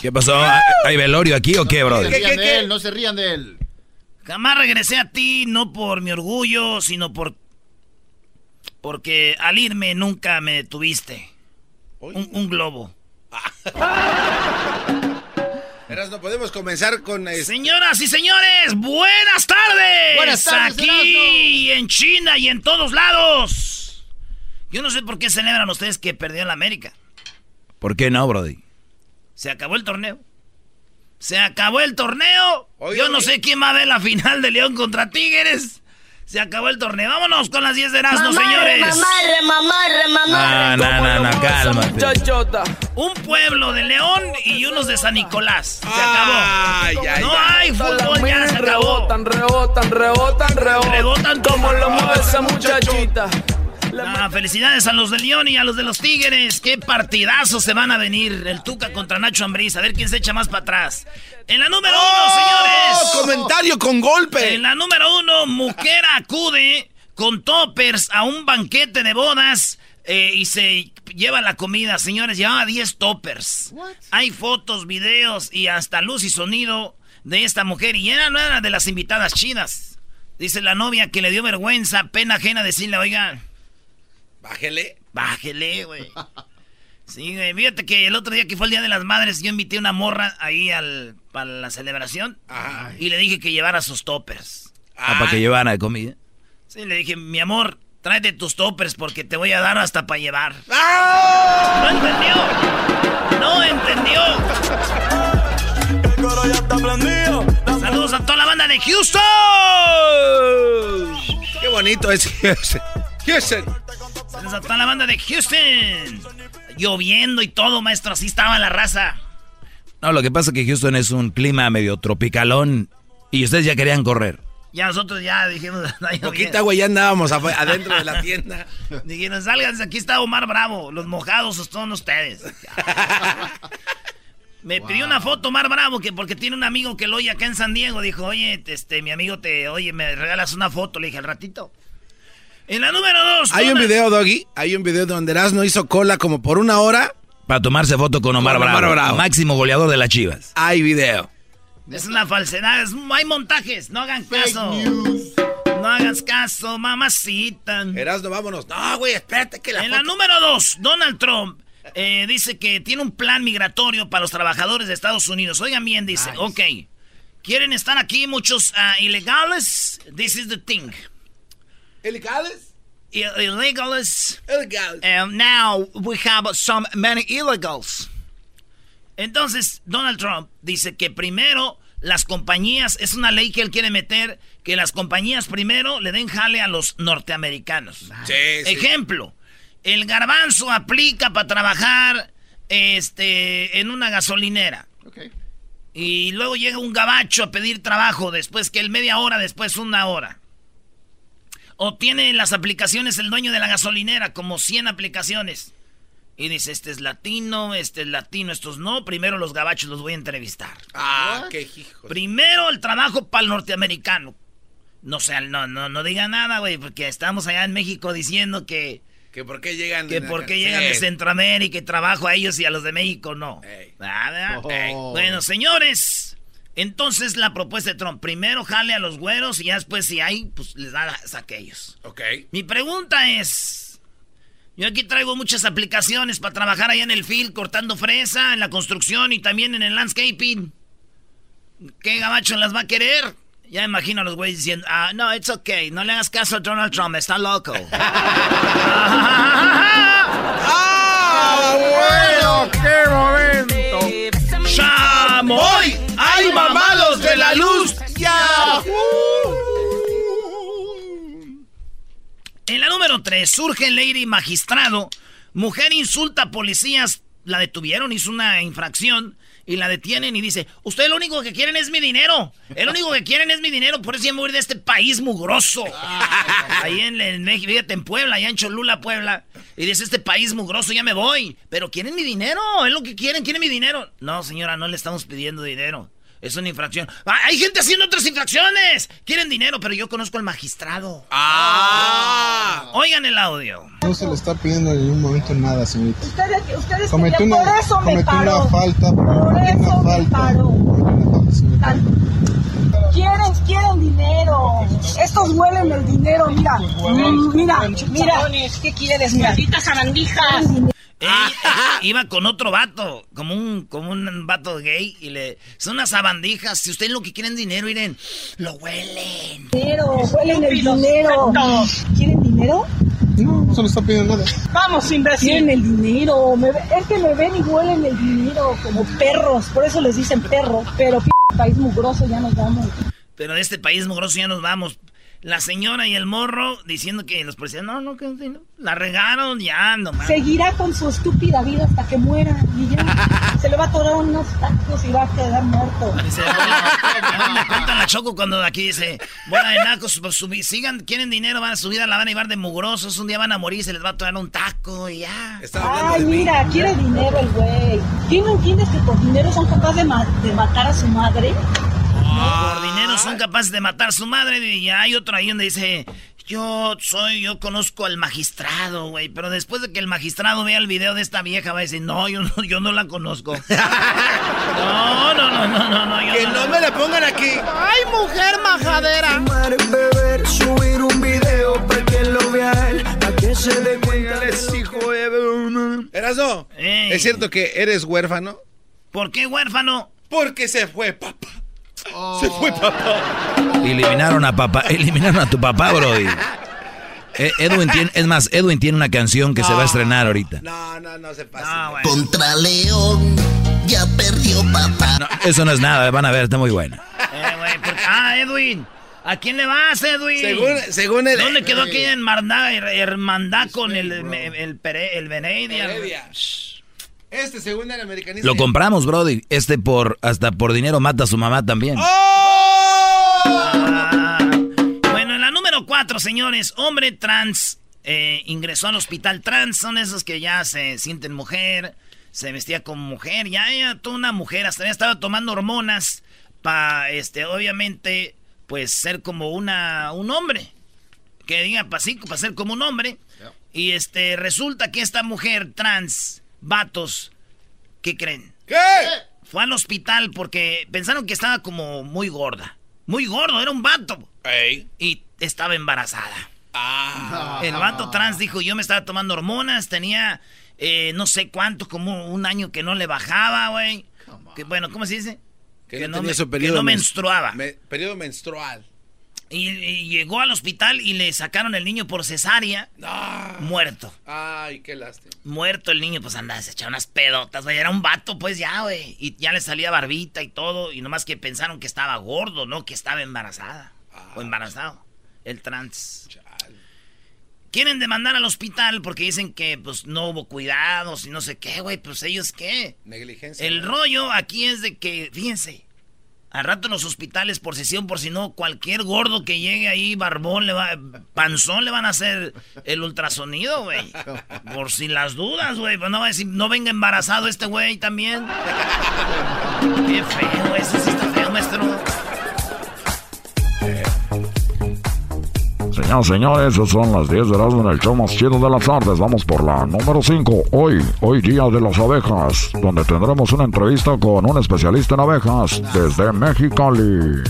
¿Qué pasó? ¿Hay velorio aquí o qué, No brother? se rían de él, no se rían de él. Jamás regresé a ti, no por mi orgullo, sino por. Porque al irme nunca me detuviste. Un, un globo. Erasmo, podemos comenzar con... este- Señoras y señores, buenas tardes. Buenas tardes, Aquí en China y en todos lados. Yo no sé por qué celebran ustedes que perdió la América. ¿Por qué no, brody? Se acabó el torneo. Se acabó el torneo. Oye, Yo no oye. sé quién va a ver la final de León contra Tigres. Se acabó el torneo. Vámonos con las 10 de Erasmo, señores. Mamarre, mamarre, mamarre. No, no, no, no, cálmate. Un pueblo de León y unos de San Nicolás. Se acabó. ay, no ay. hay fútbol, ya se acabó. Rebotan, rebotan, rebotan, rebotan. Rebotan como lo mueve esa muchachita. Ah, felicidades a los de León y a los de los Tigres. Qué partidazos se van a venir. El Tuca contra Nacho Ambriz. A ver quién se echa más para atrás. En la número uno, señores. ¡Oh! Comentario con golpe. En la número uno, mujer acude con toppers a un banquete de bodas eh, y se lleva la comida. Señores, llevaba 10 toppers. Hay fotos, videos y hasta luz y sonido de esta mujer. Y era, no era de las invitadas chidas. Dice la novia que le dio vergüenza, pena ajena decirle, oiga, Bájele. bájele, güey. Sí, güey. Fíjate que el otro día que fue el Día de las Madres, yo invité una morra ahí al, para la celebración. Ajá. Y le dije que llevara sus toppers. Ah, para que llevaran de comida. Sí, le dije, mi amor, tráete tus toppers porque te voy a dar hasta para llevar. ¡Ah! No entendió. No entendió. Saludos a toda la banda de Houston. Qué bonito es Houston. Houston. Saludos a toda la banda de Houston. Lloviendo y todo, maestro. Así estaba la raza. No, lo que pasa es que Houston es un clima medio tropicalón y ustedes ya querían correr. Ya nosotros ya dijimos... Poquita, güey, ya andábamos adentro de la tienda. Dijeron, salgan, aquí está Omar Bravo. Los mojados son ustedes. Me pidió una foto Omar Bravo que porque tiene un amigo que lo oye acá en San Diego. Dijo, oye, este, mi amigo te, oye, me regalas una foto. Le dije, al ratito. En la número dos. Hay un Donald- video, Doggy. Hay un video donde Erasmo hizo cola como por una hora. Para tomarse foto con Omar, Con Omar Bravo, Bravo. máximo goleador de las Chivas. Hay video. Es una falsedad, es- hay montajes, no hagan caso. No hagas caso, mamacita. Erasmo, vámonos. No, güey, espérate que la En la número dos, Donald Trump eh, dice que tiene un plan migratorio para los trabajadores de Estados Unidos. Oigan bien, dice, ok, quieren estar aquí muchos ah, ilegales. This is the thing. ¿Ilegales? I- Illegals. Ilegales. And now we have some many illegals. Entonces, Donald Trump dice que primero las compañías, es una ley que él quiere meter, que las compañías primero le den jale a los norteamericanos. Sí, sí. Ejemplo, el garbanzo aplica para trabajar este, en una gasolinera. Y luego llega un gabacho a pedir trabajo después que él media hora, después una hora. O tiene en las aplicaciones el dueño de la gasolinera, como 100 aplicaciones. Y dice, este es latino, este es latino, estos no. Primero los gabachos los voy a entrevistar. Ah, qué hijo. Primero el trabajo para el norteamericano. No sé, no, no, no diga nada, güey, porque estamos allá en México diciendo que, ¿Que por qué llegan? que de- por qué Sí. llegan de Centroamérica y trabajo a ellos y a los de México no. Ey. Ah. Oh. Ey. Bueno, señores, entonces la propuesta de Trump, primero jale a los güeros y ya después si hay, pues les da a aquellos. Ok. Mi pregunta es, yo aquí traigo muchas aplicaciones para trabajar allá en el field, cortando fresa, en la construcción y también en el landscaping. ¿Qué gabacho las va a querer? Ya me imagino a los güeyes diciendo, ah, no, it's okay, no le hagas caso a Donald Trump, está loco. ¡Ah, bueno! ¡Qué momento! ¡Chamoy! ¡Ay, mamados de la luz! ¡Ya! En la número 3, surge Lady Magistrado. Mujer insulta a policías la detuvieron, hizo una infracción y la detienen y dice, ustedes lo único que quieren es mi dinero. El único que quieren es mi dinero, por eso ya me voy de este país mugroso. Ahí en, en México, fíjate, en Puebla, allá en Cholula, Puebla. Y dice, este país mugroso, ya me voy. Pero quieren mi dinero, es lo que quieren, quieren mi dinero. No, señora, no le estamos pidiendo dinero. Es una infracción. Ah, hay gente haciendo otras infracciones. Quieren dinero, pero yo conozco al magistrado. Ah. Oigan el audio. No se le está pidiendo en ningún momento nada, señorita. Ustedes, ustedes Cometió una, por eso me paró. una falta. Por eso una me falta. paró. una falta. Quieren, quieren dinero. Estos huelen el dinero, mira. Mira, mira. ¿Qué quieres? Malditas eh, iba con otro vato, como un, como un vato gay, y le. Son unas sabandijas. Si ustedes lo que quieren dinero, miren, lo huelen. Dinero, huelen el dinero. ¿Quieren dinero? No, no se le está pidiendo nada. Vamos, imbécil. Quieren el dinero. Me es que me ven y huelen el dinero como perros. Por eso les dicen perro. Pero p país mugroso ya nos vamos. Pero de este país mugroso ya nos vamos. La señora y el morro diciendo que los policías, no, no, que no. La regaron, ya, nomás. Seguirá con su estúpida vida hasta que muera. Y ya. Se le va a atorar unos tacos y va a quedar muerto. Dice, bueno, me cuenta la Choco cuando aquí dice, bola de nacos, pues, sigan, quieren dinero, van a subir a la van a llevar de mugrosos, un día van a morir, se les va a tomar un taco y ya. Ay, mira, quiere dinero el güey. ¿Quién no entiendes que por dinero son capaces de, ma- de matar a su madre? Por dinero son capaces de matar a su madre y ya hay otro ahí donde dice, yo soy, yo conozco al magistrado, güey, pero después de que el magistrado vea el video de esta vieja va a decir, no, yo no, yo no la conozco. No, no, no, no, no, no. yo Que no me la pongan aquí. ¡Ay, mujer majadera! beber, subir un video para que lo vea él, para que se dé cuenta. Erasno, Ey. ¿es cierto que eres huérfano? ¿Por qué huérfano? Porque se fue papá. Se fue papá. Eliminaron a papá, eliminaron a tu papá, Brody. Eh, Edwin tiene, es más, Edwin tiene una canción que se va a estrenar ahorita. No, no, no se pasa. Bueno. Contra León, ya perdió papá. No, eso no es nada, van a ver, está muy buena. Eh, porque- ah, Edwin. ¿A quién le vas, Edwin? Según, según el. ¿Dónde quedó aquella hermandad, her- hermandad con el, el, el, el. Este, según el americanista. Lo compramos, Brody. Este por, hasta por dinero mata a su mamá también. Ah, bueno, en la número cuatro, señores, hombre trans eh, ingresó al hospital trans. Son esos que ya se sienten mujer, se vestía como mujer, ya era toda una mujer, hasta ya estaba tomando hormonas para, este, obviamente, pues ser como una, un hombre. Que diga para para ser como un hombre. Y este, resulta que esta mujer trans, vatos, ¿qué creen? ¿Qué? Fue al hospital porque pensaron que estaba como muy gorda. Muy gordo, era un vato. Ey. Y estaba embarazada. Ah. El vato trans dijo, yo me estaba tomando hormonas, tenía eh, no sé cuánto, como un año que no le bajaba, güey. Que, bueno, ¿cómo se dice? Que, no, me- que menstruaba. me- periodo menstrual. Y, y llegó al hospital y le sacaron el niño por cesárea, Ah. muerto. Ay, qué lástima. Muerto el niño, pues andaba, se echaba unas pedotas, güey. Era un vato, pues ya, güey. Y ya le salía barbita y todo. Y nomás que pensaron que estaba gordo, ¿no? Que estaba embarazada. O embarazado. El trans. Quieren demandar al hospital porque dicen que, pues, no hubo cuidados y no sé qué, güey. Pues, ¿ellos qué? Negligencia. El ¿no? rollo aquí es de que, fíjense, al rato en los hospitales, por sesión, por si no, cualquier gordo que llegue ahí, barbón, le va, panzón, le van a hacer el ultrasonido, güey. Por si las dudas, güey. Pues no va a decir, no venga embarazado este güey también. Qué feo, eso sí está feo, maestro. Señoras y señores, esas son las 10 de Erasmo en el show más chido de las tardes. Vamos por la número 5. Hoy, hoy día de las abejas, donde tendremos una entrevista con un especialista en abejas desde Mexicali.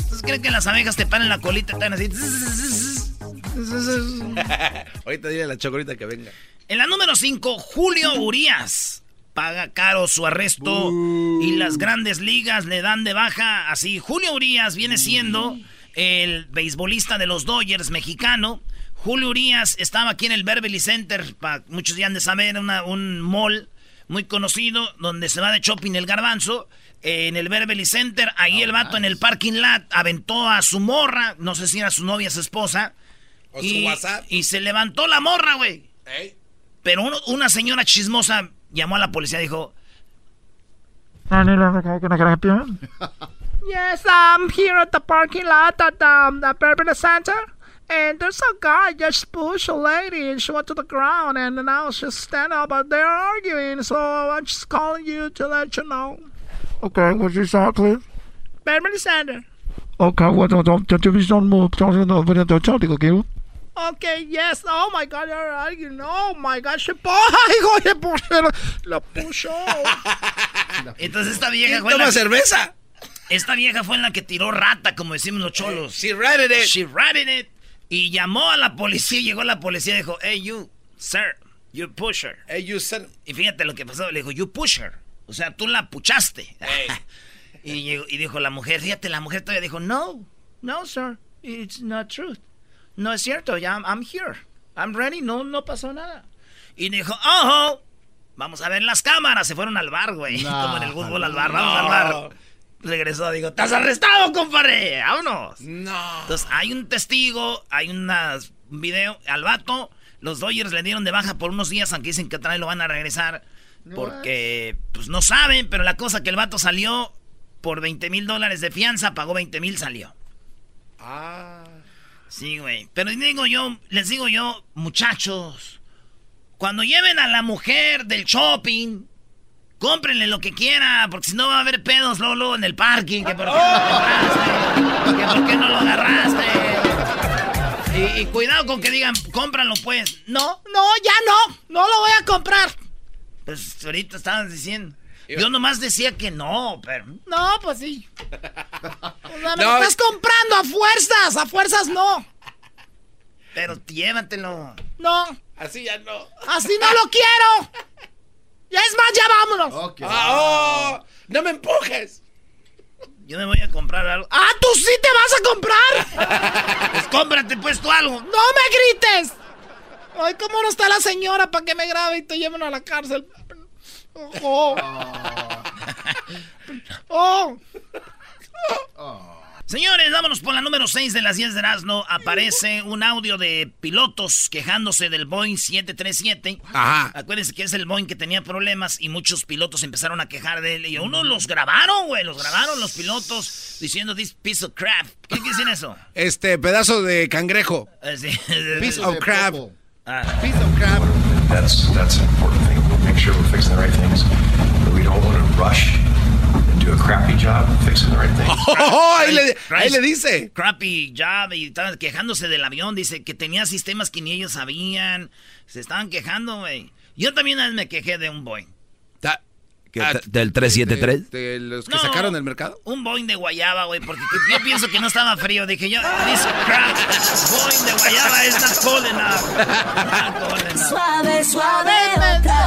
¿Ustedes creen que las abejas te paran la colita y están así? ahorita dile a la choco ahorita que venga. En la número 5, Julio Urias. Paga caro su arresto y las grandes ligas le dan de baja. Así, Julio Urias viene siendo el beisbolista de los Dodgers mexicano. Julio Urias estaba aquí en el Beverly Center, pa- muchos ya han de saber, una- un mall muy conocido donde se va de shopping el garbanzo. En el Beverly Center, ahí el vato en el parking lot aventó a su morra, no sé si era su novia, su esposa. O su y, WhatsApp. y se levantó la morra, güey. Ey. Pero una señora chismosa llamó a la policía y dijo... yes, I'm here at the parking lot at um, the Beverly Center. And there's a guy just pushed a lady and she went to the ground and now she's standing up but they're arguing. So I'm just calling you to let you know. Okay, what's your shot, please? Beverly Center. Okay, what don't don't don't don't move. Don't don't don't don't don't don't Okay, yes. Oh my God, you're arguing. Oh my God, she Ay, oye, por la puso. Entonces esta vieja fue toma la... cerveza? Esta vieja fue en la que tiró rata, como decimos los cholos. She ratted it. She ratted it. Y llamó a la policía, llegó la policía y dijo, hey you, sir, you pusher. Hey you, sir. Y fíjate lo que pasó, le dijo, you pusher. O sea, tú la puchaste. y, y dijo la mujer, fíjate, la mujer todavía dijo, no, no, sir, it's not true. No es cierto, ya I'm, here. I'm ready, no, no pasó nada. Y dijo, ojo, vamos a ver las cámaras. Se fueron al bar, güey. Como en el fútbol al bar, vamos al bar. Regresó, digo, estás arrestado, compadre. Vámonos. No. Entonces, hay un testigo, hay un video al vato. Los Dodgers le dieron de baja por unos días, aunque dicen que otra vez lo van a regresar. Porque, pues no saben, pero la cosa que el vato salió por 20 mil dólares de fianza, pagó 20 mil, salió. Ah. Sí, güey. Pero digo yo, les digo yo, muchachos, cuando lleven a la mujer del shopping, cómprenle lo que quiera, porque si no va a haber pedos Lolo en el parking, que por qué no lo agarraste, que por qué no lo agarraste. Y, cuidado con que digan, cómpralo pues. No, no, ya no, no lo voy a comprar. Pues ahorita estaban diciendo. Yo nomás decía que no, pero. No, pues sí. me lo estás comprando a fuerzas, a fuerzas no. Pero llévatelo. No. Así ya no. Así no lo quiero. Ya es más, ya vámonos. Ah, oh, no me empujes. Yo me voy a comprar algo. ¡Ah, tú sí te vas a comprar! pues cómprate pues tú algo. ¡No me grites! Ay, ¿cómo no está la señora para que me grabe y te lleven a la cárcel? Oh. oh. Señores, vámonos por la número 6 de las 10 de Erasmo. Aparece un audio de pilotos quejándose del Boeing 737. Ajá. Acuérdense que es el Boeing que tenía problemas y muchos pilotos empezaron a quejar de él. Y uno los grabaron, güey. Los grabaron los pilotos diciendo this piece of crap. ¿Qué decir eso? Este, pedazo de cangrejo. Sí. Piece of crap. Ah. Piece of crap. That's, that's an important make sure we're fixing the right things. But we don't want to rush do a crappy job fixing the right thing. Oh, ahí, le, ahí, le, dice. Crappy job y estaban quejándose del avión. Dice que tenía sistemas que ni ellos sabían. Se estaban quejando, güey. Yo también me quejé de un Boeing. Ah, ¿Del 373? De, de, los que sacaron del mercado? Un Boeing de guayaba, güey, porque yo pienso que no estaba frío. Dije yo, this crap, Boeing de guayaba es not cold enough. Suave, suave, otra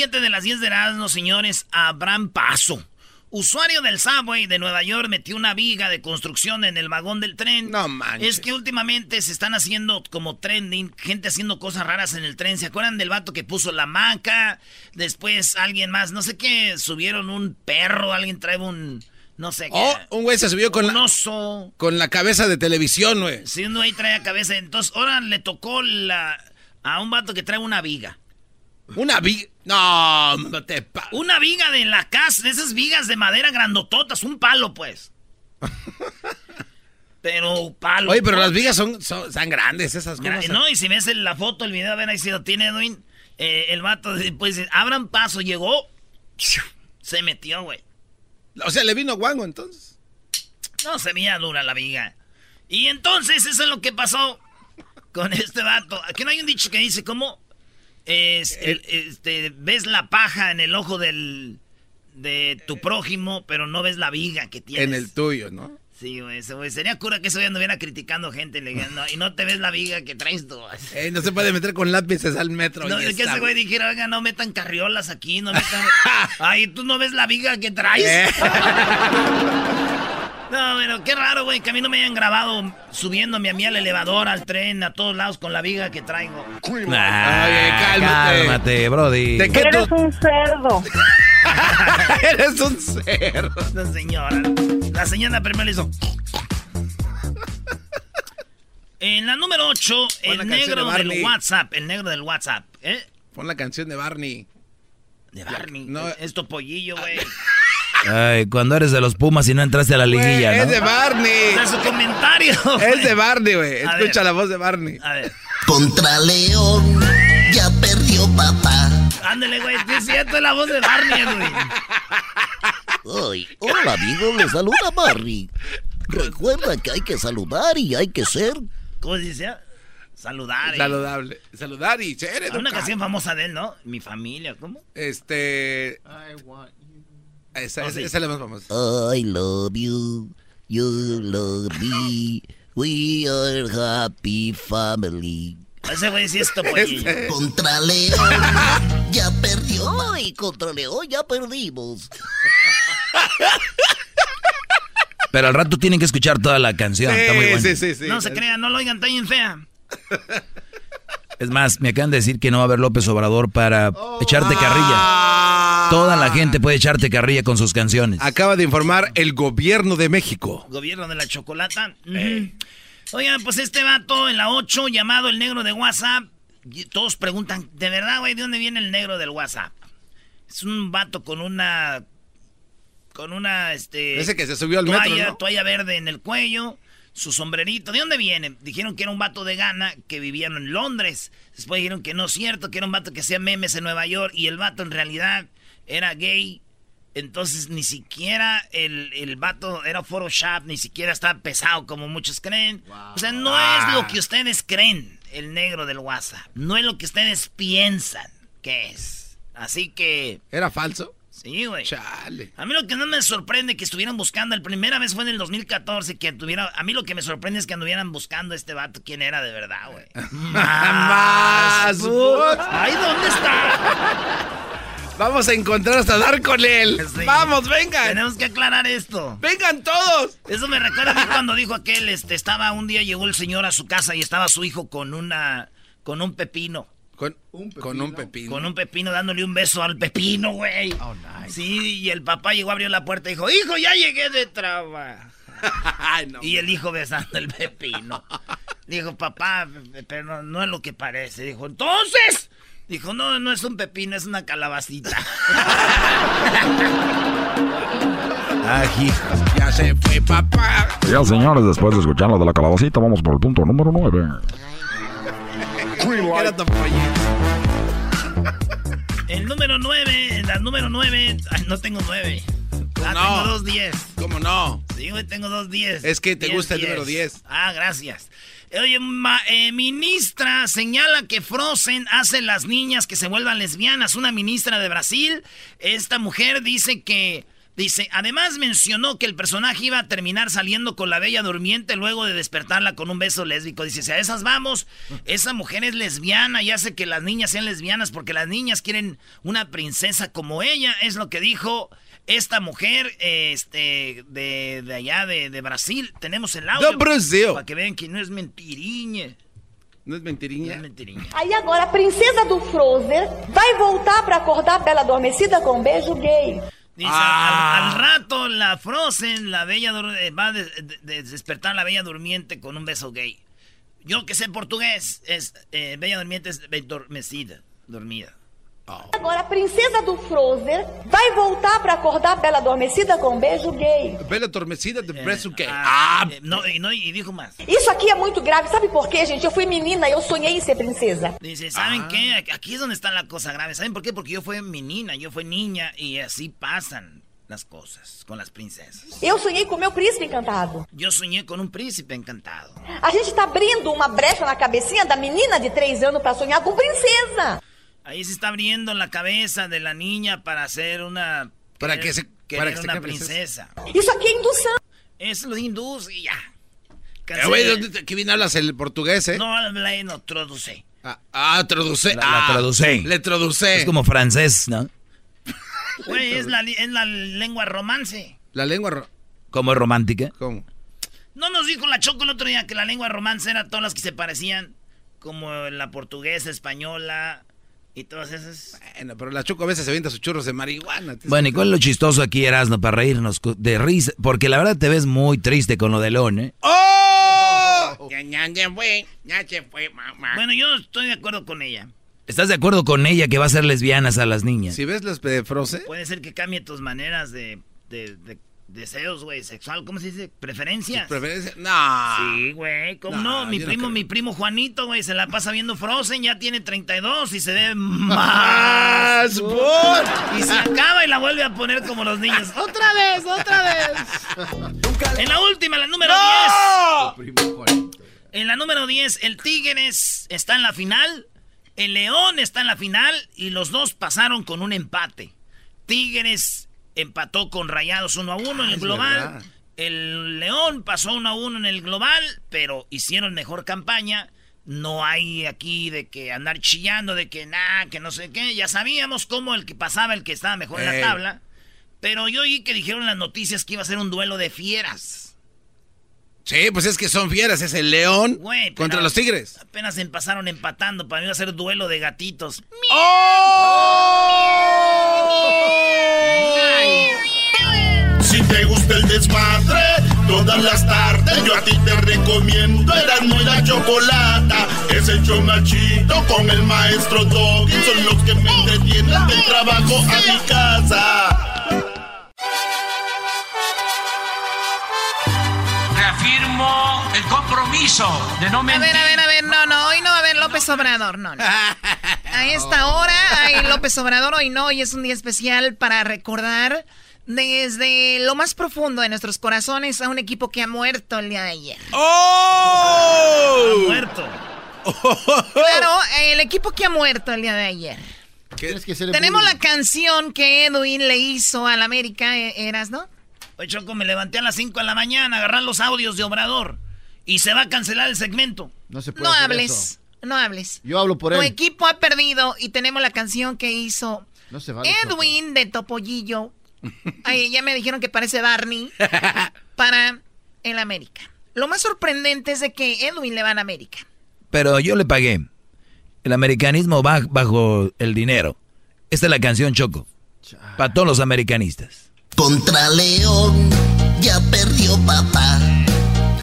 7 de las 10 de Erasmo, señores, Abraham Paso. Usuario del subway de Nueva York metió una viga de construcción en el vagón del tren. No manches. Es que últimamente se están haciendo como trending, gente haciendo cosas raras en el tren. ¿Se acuerdan del vato que puso la maca? Después alguien más, no sé qué, subieron un perro, alguien trae un no sé qué. Oh, un güey se subió con un la, oso. Con la cabeza de televisión, güey. Sí, un güey trae cabeza. Entonces, ahora le tocó la a un vato que trae una viga. Una viga. No, no te Una viga de la casa, de esas vigas de madera grandototas, un palo, pues. pero palo. Oye, pero las vigas son, son, grandes esas cosas. No, y si ves la foto, el video, a ver ahí si lo tiene Edwin. Eh, el vato, pues, abran paso, llegó. Se metió, güey. O sea, le vino guango entonces. No, se veía dura la viga. Y entonces, eso es lo que pasó con este vato. Aquí no hay un dicho que dice, ¿cómo? Es, este, ves la paja en el ojo del, de tu prójimo, pero no ves la viga que tienes. En el tuyo, ¿no? Sí, güey, sería cura que eso ya anduviera criticando gente y no te ves la viga que traes tú. no se puede meter con lápices al metro. No, es que ese güey dijera, oiga, no metan carriolas aquí, no metan... Ay, ¿tú no ves la viga que traes? Eh. No, bueno, qué raro, güey, que a mí no me hayan grabado subiéndome a mí al elevador, al tren, a todos lados con la viga que traigo. Ay, cálmate. Cálmate, Brody. ¿De qué Eres un cerdo. Eres un cerdo. La señora. La señora primero le hizo. En la número 8, Pon la el negro de del. WhatsApp. El negro del WhatsApp. ¿Eh? Pon la canción de Barney. De Barney. No. Es tu pollillo, güey. Ay, cuando eres de los Pumas y no entraste a la liguilla, Güey, ¿no? Es de Barney. Es su comentario. Es de Barney, güey. Escucha ver. la voz de Barney. A ver. Contra León, ya perdió papá. Ándale, güey. Sí, es cierto, es la voz de Barney, güey. Ay, hola amigo, le saluda Barry. Recuerda que hay que saludar y hay que ser. ¿Cómo se dice? Saludar. eh. Saludable. Saludar y ser una canción famosa de él, ¿no? Mi familia, ¿cómo? Este. Esa, Oh, esa, sí. esa es la más famosa. I love you, you love me. We are happy family. Ese güey sí es tu pollillo. Este. Contra León, ya perdió. Ay, contra León ya perdimos. Pero al rato tienen que escuchar toda la canción. Está muy buena. sí, sí, sí. No se crean, no lo oigan tan bien fea. Es más, me acaban de decir que no va a haber López Obrador para echarte carrilla. Ah. Toda la gente puede echarte carrilla con sus canciones. Acaba de informar el gobierno de México. Gobierno de la chocolata. Oigan, pues este vato en la 8, llamado el negro de WhatsApp. y Todos preguntan, ¿de verdad, güey, de dónde viene el negro del WhatsApp? Es un vato con una. Con una, este. Ese que se subió al metro, toalla, ¿no? toalla verde en el cuello, su sombrerito. ¿De dónde viene? Dijeron que era un vato de Ghana que vivía en Londres. Después dijeron que no es cierto, que era un vato que hacía memes en Nueva York. Y el vato en realidad era gay. Entonces ni siquiera el, el vato era Photoshop, ni siquiera está pesado como muchos creen. O sea, no es lo que ustedes creen, el negro del WhatsApp. No es lo que ustedes piensan que es. Así que... ¿Era falso? Sí, güey. Chale. A mí lo que no me sorprende que estuvieran buscando, la primera vez fue en el 2014 que tuviera, a mí lo que me sorprende es que anduvieran buscando a este vato quién era de verdad, güey. Más. Ay, ¿dónde está? Vamos a encontrar hasta dar con él. Sí. Vamos, vengan. Tenemos que aclarar esto. Vengan todos. Eso me recuerda a mí cuando dijo aquel, este, estaba un día llegó el señor a su casa y estaba su hijo con una, con un pepino. Con un pepino. Con un pepino. Con un pepino dándole un beso al pepino, güey. Oh, nice. Sí, y el papá llegó, abrió la puerta y dijo, hijo, ya llegué de trabajo. Ay, no. Y el hijo besando el pepino. Dijo, papá, pero no, no es lo que parece. Dijo, entonces. Dijo, no, no es un pepino, es una calabacita. Hijo. Ya se fue, papá. Ya, señores, después de escuchar la de la calabacita, vamos por el punto número 9. Tan pollito. El número 9, la número 9. Ay, no tengo 9. Ah, No. tengo dos 10. ¿Cómo no? Sí, güey, tengo dos 10. Es que te Diez, gusta el diez. número 10. Ah, gracias. Oye, ma- eh, ministra señala que Frozen hace las niñas que se vuelvan lesbianas. Una ministra de Brasil. Esta mujer dice que. Dice, además mencionó que el personaje iba a terminar saliendo con la bella durmiente luego de despertarla con un beso lésbico. Dice, si a esas vamos, esa mujer es lesbiana y hace que las niñas sean lesbianas porque las niñas quieren una princesa como ella. Es lo que dijo esta mujer este, de, de allá de, de Brasil. Tenemos el audio. De Brasil. Para que vean que no es mentiriña. ¿No es No mentiriña? es mentiriña. Aí agora a princesa do Frozen vai voltar pra acordar a Bela Adormecida com um beijo gay. Dice, Ah. al, al rato la Frozen, la bella eh, va a de- de- de- despertar a la bella durmiente con un beso gay. Yo que sé portugués, es eh, bella durmiente es dormecida, dormida. Agora a princesa do Frozen vai voltar pra acordar a Bela Adormecida com um beijo gay. Bela adormecida de Breast Gay. Ah, Ah, eh, no, y, no, y dijo más. Isso aqui é muito grave, sabe por quê, gente? Eu fui menina e eu sonhei em ser princesa. Dice, ¿saben Ah. qué? Aquí es donde está la cosa grave. ¿Saben por qué? Porque yo fui menina, yo fui niña y así pasan las cosas con las princesas. Eu sonhei com meu príncipe encantado. Yo soñé con un príncipe encantado. A gente tá abrindo uma brecha na cabecinha da menina de 3 anos pra sonhar com princesa. Ahí se está abriendo la cabeza de la niña para hacer una... Para querer- que se- querer para que se una princesa. Isso aqui é indução. Es los hindús y ya. Eh, güey, ¿dónde- ¿qué bien hablas el portugués, eh? No hablé, no traduce. Ah, ah, traduce. La- la ah, traduce. Le traduce. Es como francés, ¿no? Güey, es la, es la lengua romance. La lengua... ro- Como es romántica. ¿Cómo? No nos dijo la Choco el otro día que la lengua romance era todas las que se parecían, como la portuguesa, española, Y todas esas. Bueno, pero la Choco a veces se avienta sus churros de marihuana. Bueno, ¿y cuál es lo chistoso aquí, Erasno, para reírnos de risa? Porque la verdad te ves muy triste con lo de León, ¿eh? ¡Oh! Ya, ya se fue, ya se fue, mamá. Bueno, yo estoy de acuerdo con ella. ¿Estás de acuerdo con ella que va a ser lesbianas a las niñas? Si ves los de Frozen, Puede ser que cambie tus maneras de, de, de deseos, güey, sexual, ¿cómo se dice? ¿Preferencias? preferencia. No. Sí, güey, ¿cómo No, no? Mi no primo, mi primo Juanito, güey, se la pasa viendo Frozen, ya tiene 32 y se ve Más más. por. Y se acaba y la vuelve a poner como los niños. ¡Otra vez, otra vez! En la última, la número 10. En la número 10, el Tigres está en la final, el León está en la final y los dos pasaron con un empate. Tigres empató con Rayados 1 a 1 en el es global. El León pasó 1 a 1 en el global, pero hicieron mejor campaña. No hay aquí de que andar chillando, de que nada, que no sé qué. Ya sabíamos cómo el que pasaba, el que estaba mejor en la tabla. Pero yo oí que dijeron las noticias que iba a ser un duelo de fieras. Sí, pues es que son fieras. Es el León Güey, contra los Tigres. Apenas pasaron empatando. Para mí iba a ser duelo de gatitos. Si te gusta el desmadre, todas las tardes yo a ti te recomiendo Eran muy la chocolata. Es el show con el maestro Doggy. Son los que me entretienen del trabajo a mi casa. Reafirmo el compromiso de no A mentir. ver, a ver, a ver, no, no, hoy no va a haber López Obrador, no, no. A esta hora hay López Obrador, hoy no, hoy es un día especial para recordar desde lo más profundo de nuestros corazones a un equipo que ha muerto el día de ayer. ¡Oh! Ha muerto. Claro, el equipo que ha muerto el día de ayer. Tenemos la canción que Edwin le hizo al América, eh, ¿eras, no? Oye, Choco, me levanté a las 5 de la mañana a agarrar los audios de Obrador. Y se va a cancelar el segmento. No se puede No hables, eso. no hables. Yo hablo por Tu él. equipo ha perdido y tenemos la canción que hizo No se vale. Edwin de Topollillo. Ay, ya me dijeron que parece Barney. para el América. Lo más sorprendente es de que Edwin le va a la América. Pero yo le pagué. El americanismo va bajo el dinero. Esta es la canción Choco. Para todos los americanistas. Contra León, ya perdió papá.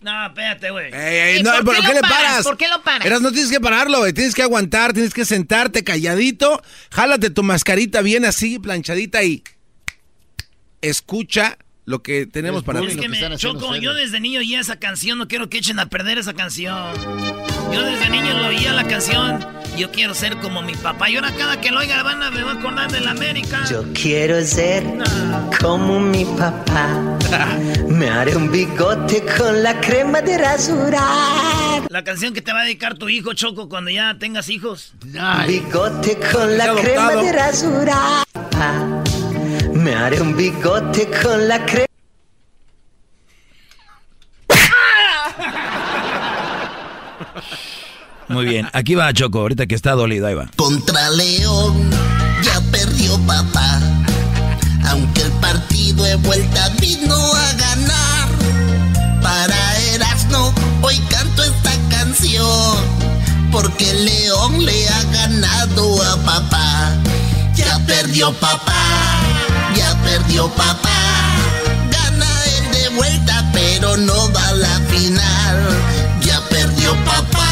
No, espérate, güey. Ey, ey, ¿Y no, por ¿pero qué le paras? paras? ¿Por qué lo paras? Eras, no tienes que pararlo, güey. Tienes que aguantar, tienes que sentarte calladito. Jálate tu mascarita bien así, planchadita y escucha lo que tenemos para Es ti. que me choco, yo desde niño oía esa canción, no quiero que echen a perder esa canción. Yo desde niño lo oía la canción, yo quiero ser como mi papá. Y ahora cada que lo oiga van a, me va a acordar de la América. Yo quiero ser como mi papá. Me haré un bigote con la crema de rasurar. La canción que te va a dedicar tu hijo, Choco, cuando ya tengas hijos. Bigote con la Es crema de rasurar. Me haré un bigote con la crema. Muy bien. Aquí va Choco, ahorita que está dolido. Ahí va. Contra León, ya perdió papá. Aunque el partido de vuelta vino a ganar. Para Erasmo, hoy canto esta canción. Porque León le ha ganado a papá. Ya perdió papá, perdió papá. Gana él de vuelta, pero no va a la final. Ya perdió papá,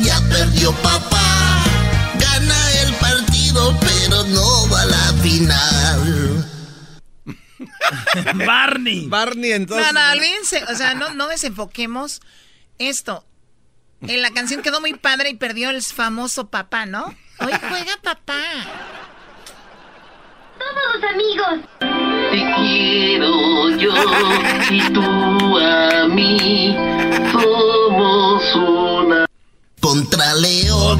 ya perdió papá. Gana el partido, pero no va a la final. Barney. Barney, entonces. No, no, olvídense, o sea, no, no desenfoquemos esto. En la canción quedó muy padre y perdió el famoso papá, ¿no? Hoy juega papá. Todos amigos. Te quiero yo y tú a mí. Somos una. Contra León,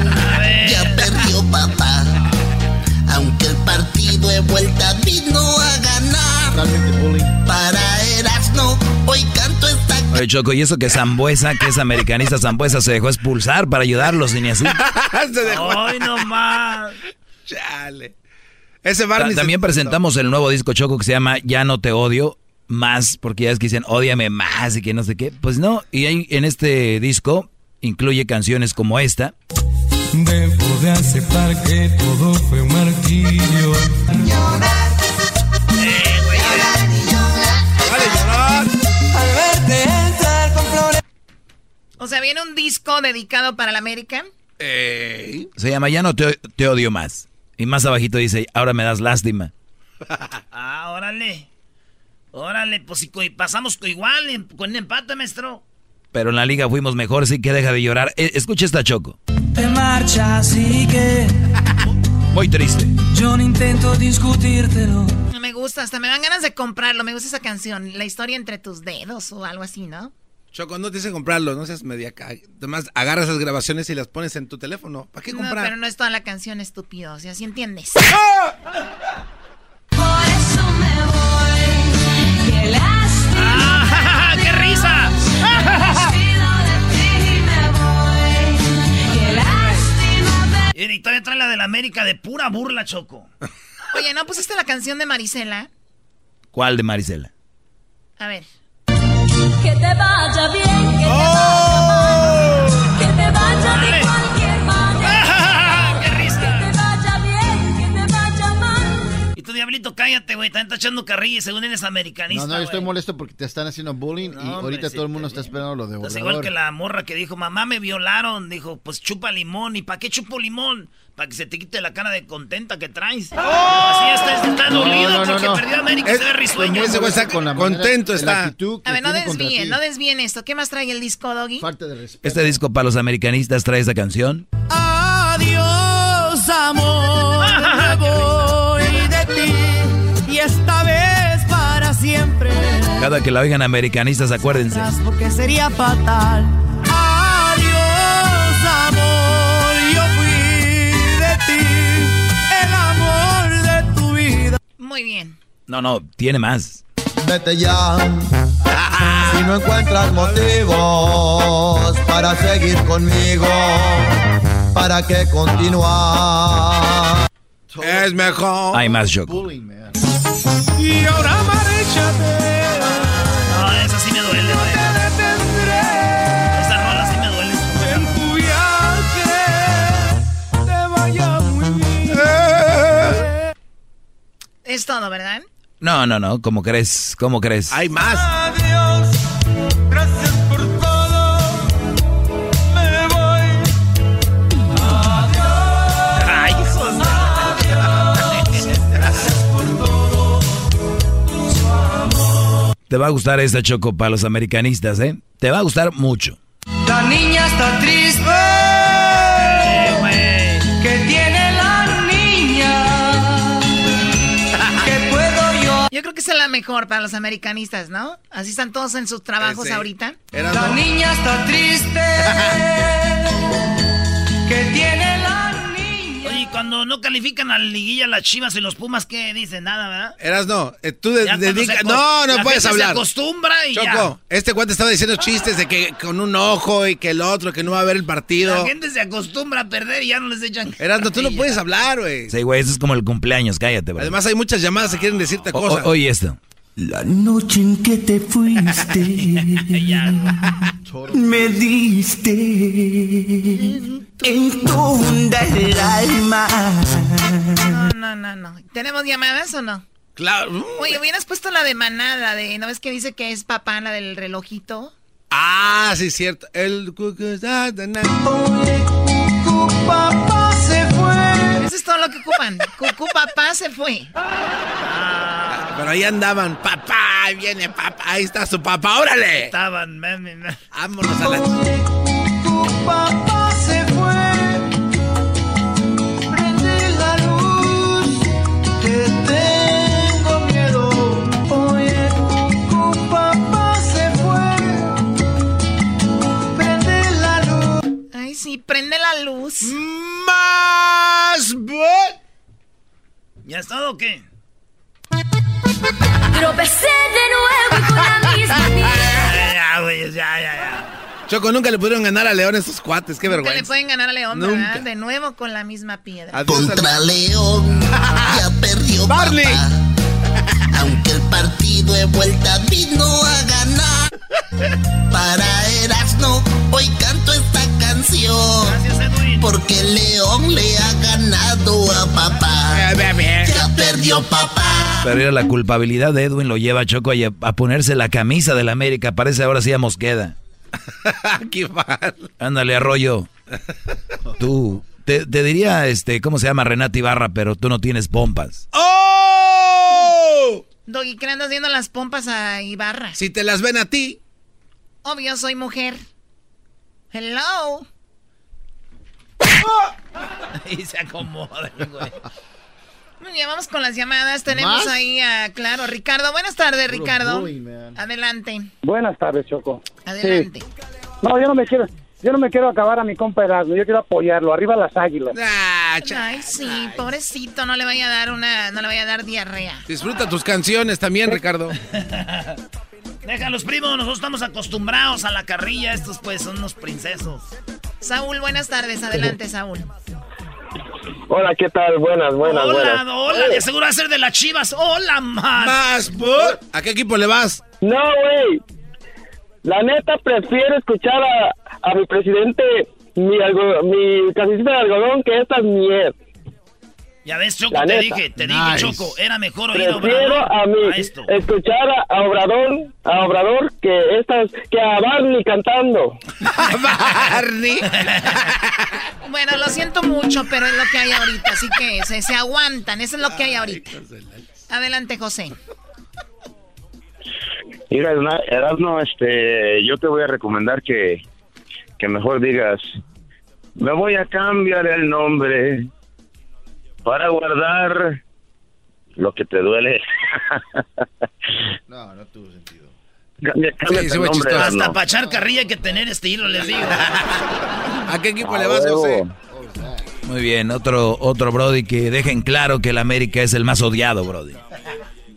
ya perdió papá. Aunque el partido de vuelta vino a ganar. Para Erasmo, hoy canto esta Oye, Choco, y eso que Zambuesa, que es americanista Zambuesa, se dejó expulsar para ayudarlos y ni así. Se dejó. Ay, no más. Chale. Ese Ta- Barney. se- También presentamos el nuevo disco Choco que se llama Ya no te odio más, porque ya es que dicen ódiame más y que no sé qué. Pues no, y ahí en este disco incluye canciones como esta. Debo de aceptar que todo fue un martirio. Llorar. Al verte entrar con flores. O sea, viene un disco dedicado para la América. Se llama Ya no te, te odio más. Y más abajito dice, ahora me das lástima. ah, órale. Órale, pues si co- pasamos co- igual, em- con empate, maestro. Pero en la liga fuimos mejor, sí que deja de llorar. Eh, escucha esta choco. Te marchas y que Muy triste. yo no intento discutírtelo. Me gusta, hasta me dan ganas de comprarlo. Me gusta esa canción. La historia entre tus dedos o algo así, ¿no? Choco, no te dice comprarlo, no seas media ca- Además, agarras esas grabaciones y las pones en tu teléfono. ¿Para qué No, comprar? pero no es toda la canción, estúpido. O sea, ¿sí entiendes? ¡Ah, qué risa! Y todavía trae la de la América de pura burla, Choco. Oye, ¿no pusiste la canción de Marisela? ¿Cuál de Marisela? A ver. Que te vaya bien, que te vaya diablito, cállate, güey. También está echando carrilla y según eres americanista, No, no, yo estoy molesto porque te están haciendo bullying y hombre, ahorita sí, todo el mundo está esperando lo de Obrador. igual que la morra que dijo, mamá, me violaron. Dijo, pues chupa limón. ¿Y para qué chupo limón? Para que se te quite la cara de contenta que traes. Así está, está No, dolido no, no, porque no. perdió América y se ve risueño. Ese güey está con la manera- contento la está. actitud que A ver, no desvíen, no desvíen esto. ¿Qué más trae el disco, Doggy? Falta de respeto. Este disco para los americanistas trae esa canción. Adiós, amor. Cada que la oigan americanistas, acuérdense. Porque sería fatal. Adiós, amor. Yo fui de ti. El amor de tu vida. Muy bien. No, no, tiene más. Vete ya. Si no encuentras motivos para seguir conmigo, ¿para qué continuar? Es mejor. Hay más, Choco. Y ahora márchate. Es todo, ¿verdad? No, no, no, ¿cómo crees? ¿Cómo crees? Hay más. Adiós, gracias por todo. Me voy. Adiós. Ay, hijos Adiós, gracias por todo. Tu amor. Te va a gustar esta Choco para los americanistas, ¿eh? Te va a gustar mucho. La niña está triste. Que esa es la mejor para los americanistas, ¿no? Así están todos en sus trabajos Ese. ahorita. Era La no. niña está triste. ¿Qué tiene la cuando no califican a la liguilla las chivas y los pumas, ¿qué dicen? Nada, ¿verdad? Eras no. Eh, tú de- Ya cuando dedica- se acos- No, no la puedes gente hablar. Se acostumbra y Choco, este cuate estaba diciendo chistes de que con un ojo y que el otro, que no va a ver el ya. partido. La gente se acostumbra a perder y ya no les echan. Eras no, tú no puedes hablar, güey. Sí, güey, eso es como el cumpleaños, cállate, bro. Además hay muchas llamadas que quieren decirte O- o- cosas. oye esto. La noche en que te fuiste, me diste en tu honda el alma. No, no, no, no. ¿Tenemos llamadas o no? Claro. Oye, hubieras puesto la de manada, de, ¿no ves que dice que es papá, la del relojito? Ah, sí, cierto. El. Tu papá. Eso es todo lo que ocupan. Cucú papá se fue. Pero ahí andaban. Papá, ahí viene papá. Ahí está su papá, órale. Estaban, mami, mami. Vámonos a la... Tu papá se fue. Prende la luz. Que tengo miedo. Oye, tu papá se fue. Prende la luz. Ay, sí, prende la luz. Más. Bu- ¿Ya has estado o qué? Tropecé de nuevo y con la misma piedra. Ya, ya, güey, ya, ya, ya. Choco, nunca le pudieron ganar a León esos cuates. Qué Nunca le vergüenza. pueden ganar a León, Nunca. ¿verdad? De nuevo con la misma piedra. Adiós, Contra al- León ya perdió Barney. papá. Aunque el partido de vuelta vino a ganar. Para Erasmo hoy canto esta canción. Gracias, Edwin. porque el león le ha ganado a papá. Ya perdió papá. Pero era la culpabilidad de Edwin lo lleva a Choco a, ponerse la camisa del América. Parece ahora sí a Mosqueda. Qué mal. Ándale, Arroyo. Tú, te, te diría, este, ¿cómo se llama? Renata Ibarra, pero tú no tienes pompas. ¡Oh! Doggy, ¿qué le andas viendo las pompas a Ibarra? Si te las ven a ti. Obvio, soy mujer. Hello. y se acomoda, güey. Muy bien, vamos con las llamadas. Tenemos ¿Más? ahí a, claro, Ricardo. Buenas tardes, Ricardo. Adelante. Buenas tardes, Choco. Adelante. Sí. No, yo no me quiero, yo no me quiero acabar a mi compa Erasmo, yo quiero apoyarlo, arriba las águilas. Ay, sí, pobrecito, no le vaya a dar una, no le vaya a dar diarrea. Disfruta tus canciones también, Ricardo. Déjalos, primo, nosotros estamos acostumbrados a la carrilla. Estos, pues, son unos princesos. Saúl, buenas tardes. Adelante, Saúl. Hola, ¿qué tal? Buenas, buenas, hola, buenas. hola, de seguro va a ser de las chivas. Hola, más. Más, ¿por? ¿A qué equipo le vas? No, güey. La neta prefiero escuchar a, a mi presidente, mi, algo, mi casicita de algodón, que esta miel. Ya ves, Choco, La te neta. dije, te dije. Choco, era mejor oír a Obrador a mí a esto. escuchar a, a Obrador, a Obrador que estas, que a Barney cantando. Barney. Bueno, lo siento mucho, pero es lo que hay ahorita, así que se, se aguantan, eso es lo que hay ahorita. Adelante, José. Mira, Erasmo, este, yo te voy a recomendar que, que mejor digas, me voy a cambiar el nombre para guardar lo que te duele. No, no tuvo sentido. Cambia, cámbiate el nombre, Hasta para echar carrilla hay que tener estilo, les digo. ¿A qué equipo A le vas. José? Muy bien, otro, otro Brody que dejen claro que el América es el más odiado, Brody.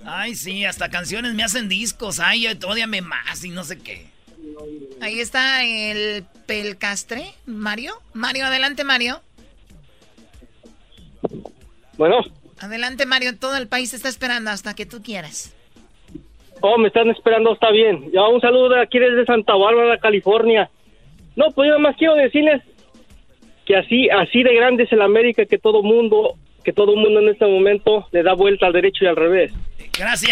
Ay, sí, hasta canciones me hacen discos. Ay, odiame más y no sé qué. Ahí está el Pelcastre, Mario. Mario, adelante, Mario. Bueno, Adelante, Mario. Todo el país está esperando hasta que tú quieras. oh, me están esperando, está bien. Ya un saludo aquí desde Santa Bárbara, California. No, pues yo nada más quiero decirles que así, así de grande es el América que todo mundo, que todo mundo en este momento le da vuelta al derecho y al revés. Gracias,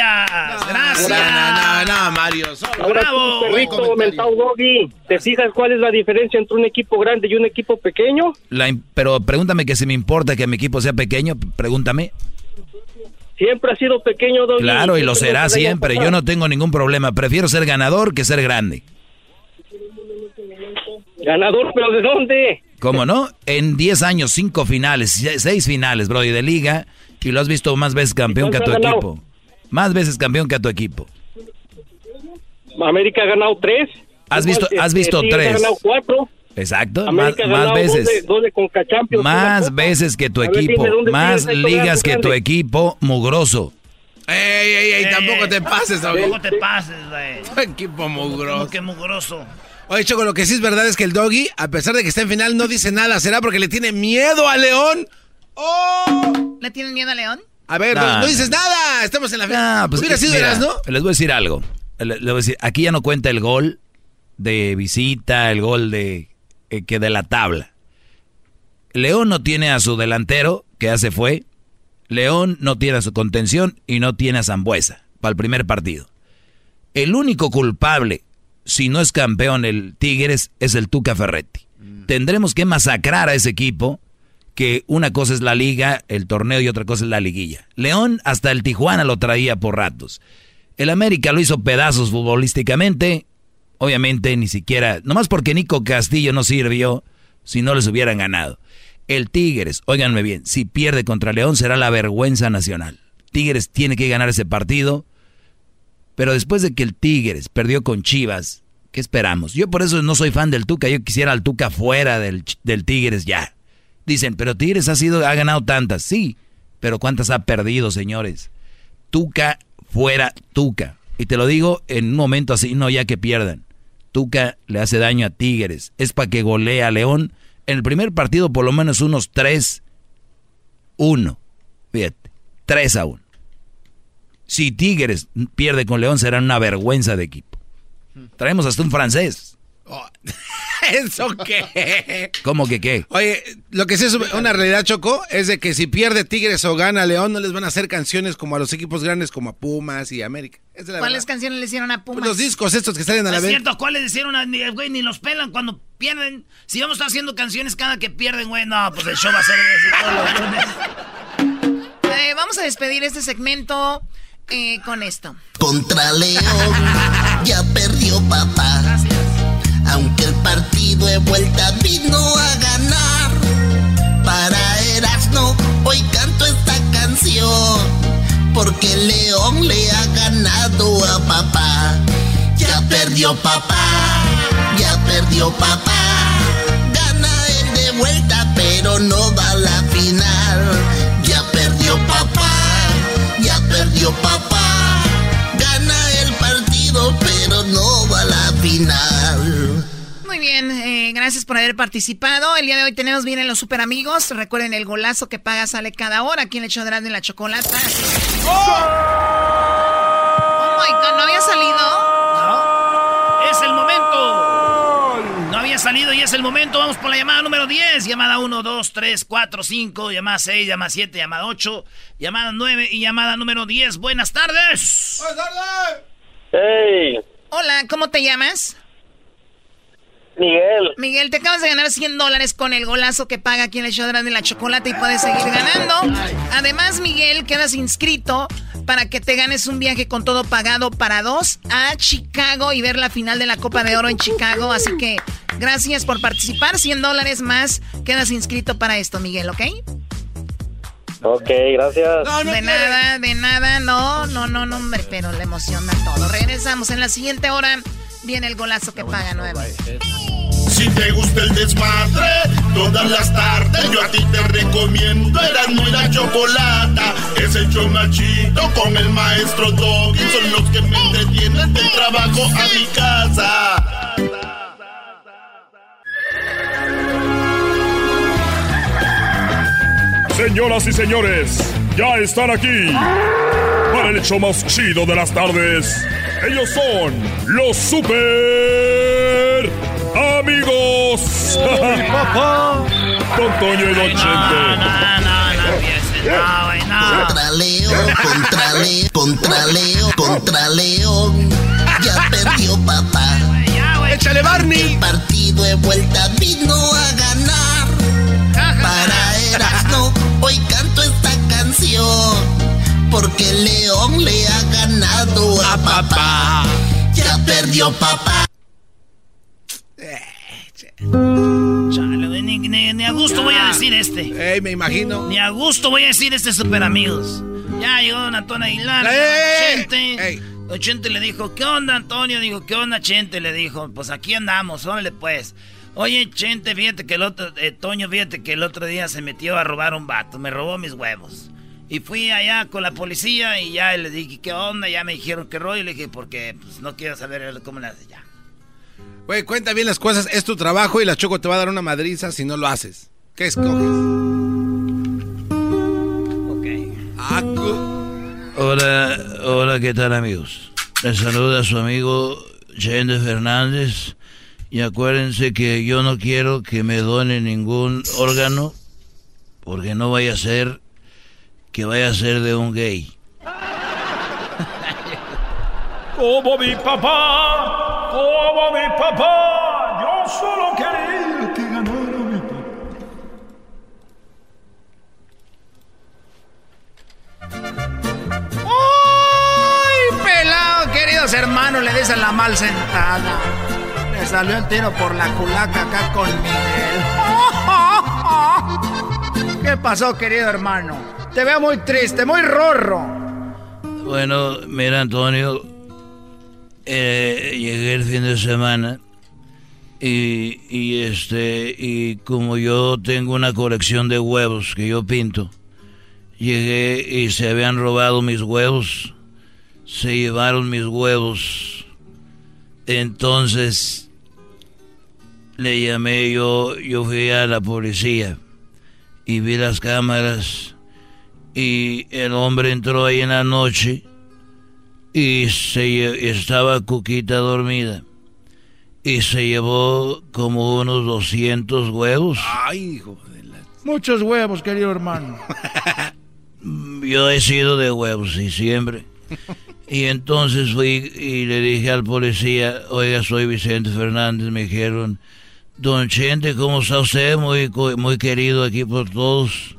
gracias. No, no, no, Mario. solo- Ahora Bravo. tú, perrito mentado doggy, ¿te fijas cuál es la diferencia entre un equipo grande y un equipo pequeño? La pero pregúntame que si me importa que mi equipo sea pequeño, pregúntame. Siempre ha sido pequeño, Doggy. Claro, y lo será siempre. Yo no tengo ningún problema. Prefiero ser ganador que ser grande. Ganador, pero ¿de dónde? ¿Cómo no? En 10 años, 5 finales, 6 finales, Brody, de liga. Y lo has visto más veces campeón que a tu equipo. Más veces campeón que a tu equipo. América ha ganado tres. Has visto- has visto tres. Ha ganado cuatro. Exacto, más, América veces. Dos de, dos de Conca Champions, una Más veces que tu ver, equipo. dime, ¿dónde Más ligas que grande? tu equipo, mugroso. Ey, ey, ey, tampoco te pases, Doggy. Tampoco te pases, güey. Tu equipo mugroso. Que mugroso. Oye, Choco, lo que sí es verdad es que el Doggy, a pesar de que está en final, no dice nada. ¿Será porque le tiene miedo a León? ¡Oh! ¿Le tienen miedo a León? A ver, Nah, no, no nah. dices nada. Estamos en la final. Ah, pues, Hubiera sido mira, ¿no? Les voy a decir algo. Le- les voy a decir, aquí ya no cuenta el gol de visita, el gol de eh, que de la tabla. León no tiene a su delantero, que ya se fue. León no tiene a su contención y no tiene a Zambuesa para el primer partido. El único culpable, si no es campeón el Tigres, es el Tuca Ferretti. Tendremos que masacrar a ese equipo, que una cosa es la liga, el torneo y otra cosa es la liguilla. León hasta el Tijuana lo traía por ratos. El América lo hizo pedazos futbolísticamente. Obviamente ni siquiera, nomás porque Nico Castillo no sirvió, si no les hubieran ganado. El Tigres, óiganme bien, si pierde contra León será la vergüenza nacional. Tigres tiene que ganar ese partido. Pero después de que el Tigres perdió con Chivas, ¿qué esperamos? Yo por eso no soy fan del Tuca, yo quisiera al Tuca fuera del, del Tigres ya. Dicen, pero Tigres ha sido, ha ganado tantas, sí, pero ¿cuántas ha perdido, señores? Tuca fuera Tuca. Y te lo digo en un momento así, no ya que pierdan. Tuca le hace daño a Tigres. Es para que golee a León. En el primer partido por lo menos unos 3-1. Fíjate, 3 a 1. Si Tigres pierde con León será una vergüenza de equipo. Traemos hasta un francés. ¿Eso qué? ¿Cómo que qué? Oye, lo que sí es una realidad, Choco, es de que si pierde Tigres o gana León, no les van a hacer canciones como a los equipos grandes como a Pumas y América. Es la ¿Cuáles verdad. canciones le hicieron a Pumas? Pues los discos estos que salen a la es vez. cierto, ¿cuáles hicieron? a- ni- Güey, ni los pelan cuando pierden. Si vamos a estar haciendo canciones cada que pierden, güey, no, pues el show va a ser de todos los lunes. Eh, vamos a despedir este segmento eh, con esto. Contra León ya perdió papá. Aunque el partido de vuelta vino a ganar. Para Erasmo hoy canto esta canción. Porque León le ha ganado a papá. Ya perdió papá. Ya perdió papá. Gana él de vuelta, pero no va a la final. Ya perdió papá. Ya perdió papá. Gana el partido, pero no va a la final. Muy bien, eh, gracias por haber participado. El día de hoy tenemos bien en los super amigos. Recuerden el golazo que paga sale cada hora. Aquí en el hecho de la chocolata. Que- Oh my God, ¿no había salido? No. Es el momento. No había salido y es el momento. Vamos por la llamada número 10. Llamada 1, 2, 3, 4, 5. Llamada 6, llamada 7, llamada 8. Llamada 9 y llamada número 10. Buenas tardes. Buenas tardes. Hey, Hola, ¿cómo te llamas? Miguel. Miguel, te acabas de ganar 100 dólares con el golazo que paga aquí en el show de la chocolate y puedes seguir ganando. Además, Miguel, quedas inscrito para que te ganes un viaje con todo pagado para dos a Chicago y ver la final de la Copa de Oro en Chicago. Así que gracias por participar. 100 dólares más. Quedas inscrito para esto, Miguel, ¿ok? Ok, gracias. de nada, de nada. No, no, no, no, hombre, pero le emociona todo. Regresamos en la siguiente hora. Viene el golazo que paga nuevo. Si te gusta el desmadre, todas las tardes yo a ti te recomiendo Eran muy la chocolata. Es el show más chido con el maestro Doggy. Son los que me entretienen del trabajo a mi casa. Señoras y señores, ya están aquí para el hecho más chido de las tardes. Ellos son los super amigos. Con Toño y Don Chente. Contra León, contra León, contra León, contra León. Ya perdió papá. Échale Barney. El partido de vuelta vino a ganar. Para Erasmo, hoy canto esta canción. Porque León le ha ganado a papá. Ya perdió papá. Chale, güey, ni, ni- ni a gusto voy a decir este. Ey, me imagino. Ni a gusto voy a decir este super amigos. Ya llegó Don Antonio Aguilar. ¡Ey, llegó ey, Chente. Don Chente le dijo, ¿qué onda, Antonio? Dijo, ¿qué onda, Chente? Le dijo, pues aquí andamos, órale pues. Oye, Chente, fíjate que el otro, eh, Toño, fíjate que el otro día se metió a robar un vato, me robó mis huevos. Y fui allá con la policía y ya le dije, ¿qué onda? Ya me dijeron que rollo. Y le dije, porque pues, no quiero saber cómo le hace ya. Güey, cuenta bien las cosas. Es tu trabajo y la Choco te va a dar una madriza si no lo haces. ¿Qué escoges? Ah, Hola, hola, ¿qué tal amigos? Les saluda su amigo Chente Fernández y acuérdense que yo no quiero que me donen ningún órgano porque no vaya a ser que vaya a ser de un gay. Como mi papá, como mi papá, yo solo quería que ganara mi papá. ¡Ay, pelado, queridos hermanos! Le dicen la mal sentada. Le salió el tiro por la culaca acá con Miguel. ¿Qué pasó, querido hermano? Te veo muy triste, muy rorro. Bueno, mira Antonio, eh, llegué el fin de semana y, y este y como yo tengo una colección de huevos que yo pinto, llegué y se habían robado mis huevos, se llevaron mis huevos, entonces le llamé yo, yo fui a la policía y vi las cámaras y el hombre entró ahí en la noche y se estaba Cuquita dormida y se llevó como unos 200 huevos. Ay, hijo de la... Muchos huevos, querido hermano. Yo he sido de huevos, y siempre. Y entonces fui y le dije al policía, oiga, soy Vicente Fernández, me dijeron, don Chente, ¿cómo está usted? Muy, muy querido aquí por todos.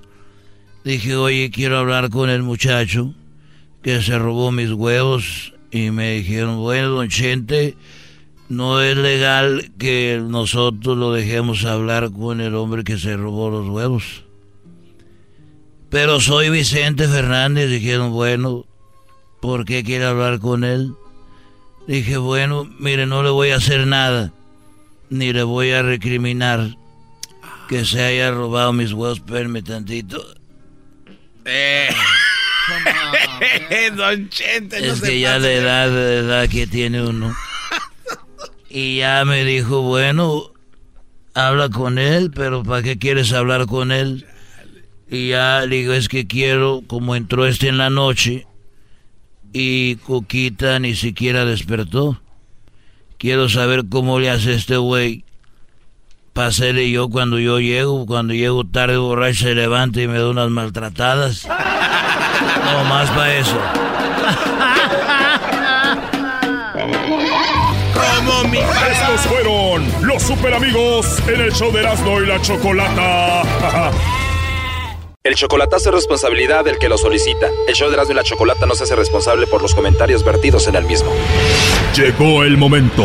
Dije, oye, quiero hablar con el muchacho que se robó mis huevos. Y me dijeron, bueno, don Chente, no es legal que nosotros lo dejemos hablar con el hombre que se robó los huevos. Pero soy Vicente Fernández. Dijeron, bueno, ¿por qué quiere hablar con él? Dije, bueno, mire, no le voy a hacer nada. Ni le voy a recriminar que se haya robado mis huevos. Tantito. Eh. Don Chente, no es que ya de- edad, la edad que tiene uno. Y ya me dijo, bueno, habla con él, pero ¿para qué quieres hablar con él? Y ya le digo, es que quiero, como entró este en la noche y Coquita ni siquiera despertó, quiero saber cómo le hace este güey. Pasele yo cuando yo llego, cuando llego tarde borracho se levanta y me da unas maltratadas. No más para eso. Como mi Estos fueron los super amigos en el show de Erasmo y la Chocolata. El chocolatazo es responsabilidad del que lo solicita. El show de Erasmo y la Chocolata no se hace responsable por los comentarios vertidos en el mismo. Llegó el momento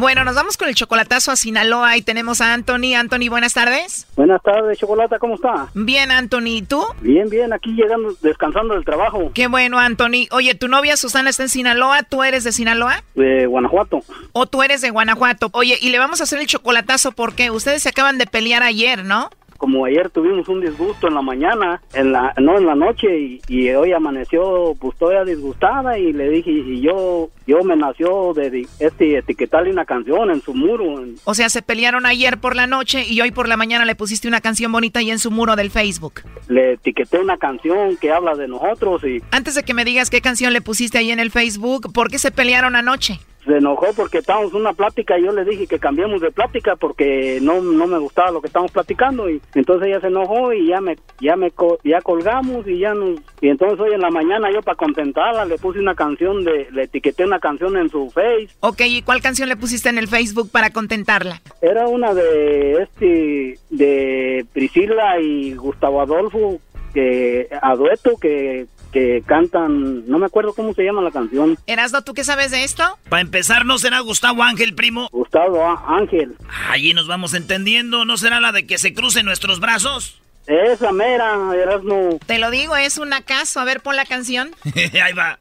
Bueno, nos vamos con el chocolatazo a Sinaloa y tenemos a Anthony. Anthony, buenas tardes. Buenas tardes, Chocolata, ¿cómo está? Bien, Anthony, ¿y tú? Bien, bien, aquí llegando, descansando del trabajo Qué bueno, Anthony. Oye, tu novia Susana está en Sinaloa, ¿tú eres de Sinaloa? de Guanajuato. ¿O tú eres de Guanajuato? Oye, y le vamos a hacer el chocolatazo porque ustedes se acaban de pelear ayer, ¿no? Como ayer tuvimos un disgusto en la mañana, en la, no en la noche, y, y hoy amaneció pues todavía disgustada y le dije, y yo, yo me nació de este etiquetarle una canción en su muro. O sea, se pelearon ayer por la noche y hoy por la mañana le pusiste una canción bonita ahí en su muro del Facebook. le etiqueté una canción que habla de nosotros y Antes de que me digas qué canción le pusiste ahí en el Facebook, ¿por qué se pelearon anoche? Se enojó porque estábamos en una plática y yo le dije que cambiemos de plática porque no, no me gustaba lo que estábamos platicando y entonces ella se enojó y ya me ya me ya colgamos y ya nos y entonces hoy en la mañana yo para contentarla le puse una canción de le etiqueté una canción en su face Ok, ¿y cuál canción le pusiste en el Facebook para contentarla? era una de este de Priscila y Gustavo Adolfo que a dueto que que cantan no me acuerdo cómo se llama la canción Erasno, ¿tú qué sabes de esto? Para empezar, ¿no será Gustavo Ángel, primo? Gustavo Ángel Allí nos vamos entendiendo. ¿No será la de que se crucen nuestros brazos? esa mera Erasmo Te lo digo, es un acaso. A ver, pon la canción. Ahí va.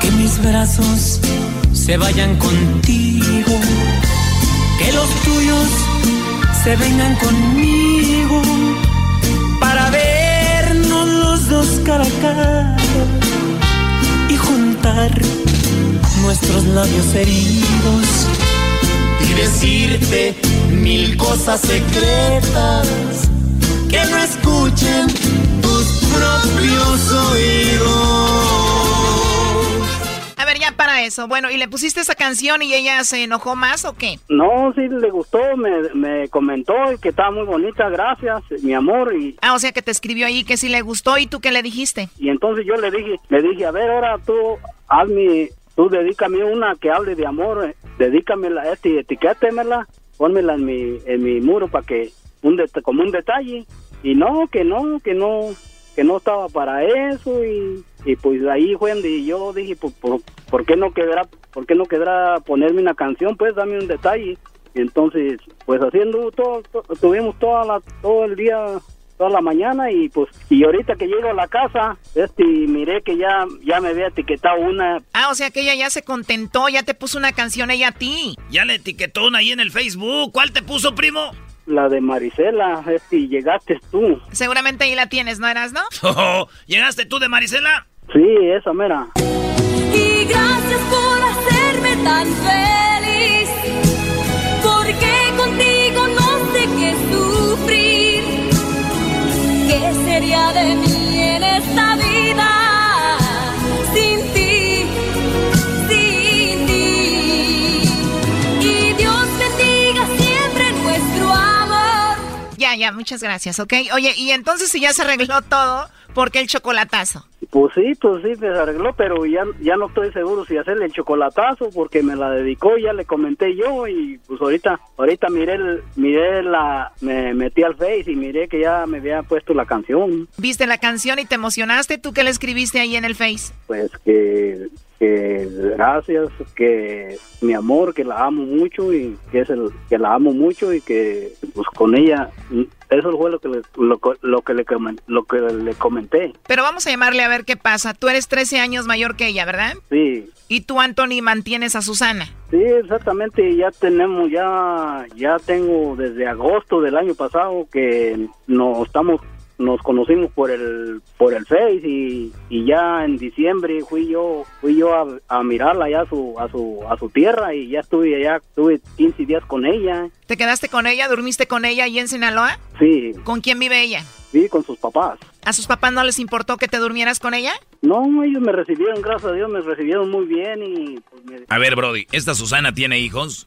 Que mis brazos se vayan contigo. Que los tuyos se vengan conmigo. Los dos. Y juntar nuestros labios heridos. Y decirte mil cosas secretas. Que no escuchen tus propios oídos. Ver, ya para eso. Bueno, ¿y le pusiste esa canción y ella se enojó más o qué? No, sí le gustó, me, me comentó que estaba muy bonita, gracias, mi amor, y, Ah, o sea que te escribió ahí que sí le gustó y tú qué le dijiste. y entonces yo le dije, le dije, a ver, ahora tú, hazme, tú dedícame una que hable de amor, eh, dedícamela, este, etiquétemela, pónmela en mi, en mi muro para que, un como un detalle, y no, que no, que no, que no estaba para eso, y, y pues ahí fue donde yo dije, pues, por, ¿por qué no quedará, por qué no quedará ponerme una canción, pues dame un detalle, entonces, pues haciendo todo, to- tuvimos toda la, todo el día, toda la mañana y pues, y ahorita que llego a la casa, este, miré que ya, ya me había etiquetado una, Ah, o sea que ella ya se contentó, ya te puso una canción ella a ti. Ya le etiquetó una ahí en el Facebook. ¿Cuál te puso, primo? La de Marisela, este, y llegaste tú. Seguramente ahí la tienes, ¿no eras, no? Oh, ¿Llegaste tú de Marisela? Sí, esa mera. Y gracias por hacerme tan feliz. Porque contigo no sé qué sufrir. ¿Qué sería de mí en esta vida? Ya, muchas gracias, ¿ok? Oye, y entonces si ya se arregló todo, ¿por qué el chocolatazo? Pues sí, pues sí, se arregló, pero ya, ya no estoy seguro si hacerle el chocolatazo porque me la dedicó, ya le comenté yo y pues ahorita, ahorita miré, el, miré la, me metí al Face y miré que ya me había puesto la canción. ¿Viste la canción y te emocionaste? ¿Tú qué le escribiste ahí en el Face? Pues que, que gracias, que mi amor, que la amo mucho y que es el, que la amo mucho y que pues con ella, eso fue lo que le, lo, lo que le, lo que le comenté. Pero vamos a llamarle a ver qué pasa. Tú eres 13 años mayor que ella, ¿verdad? Sí, Y tú, Anthony, mantienes a Susana. Sí, exactamente, ya tenemos, ya, ya tengo desde agosto del año pasado que nos estamos, nos conocimos por el, por el Face y, y ya en diciembre fui yo, fui yo a, a mirarla ya a su, a su, a su tierra y ya estuve allá, estuve 15 días con ella, ¿Te quedaste con ella? ¿Durmiste con ella ahí en Sinaloa? sí, ¿Con quién vive ella? sí, con sus papás. ¿A sus papás no les importó que te durmieras con ella? No, ellos me recibieron, gracias a Dios, me recibieron muy bien y pues me A ver, Brody, ¿esta Susana tiene hijos?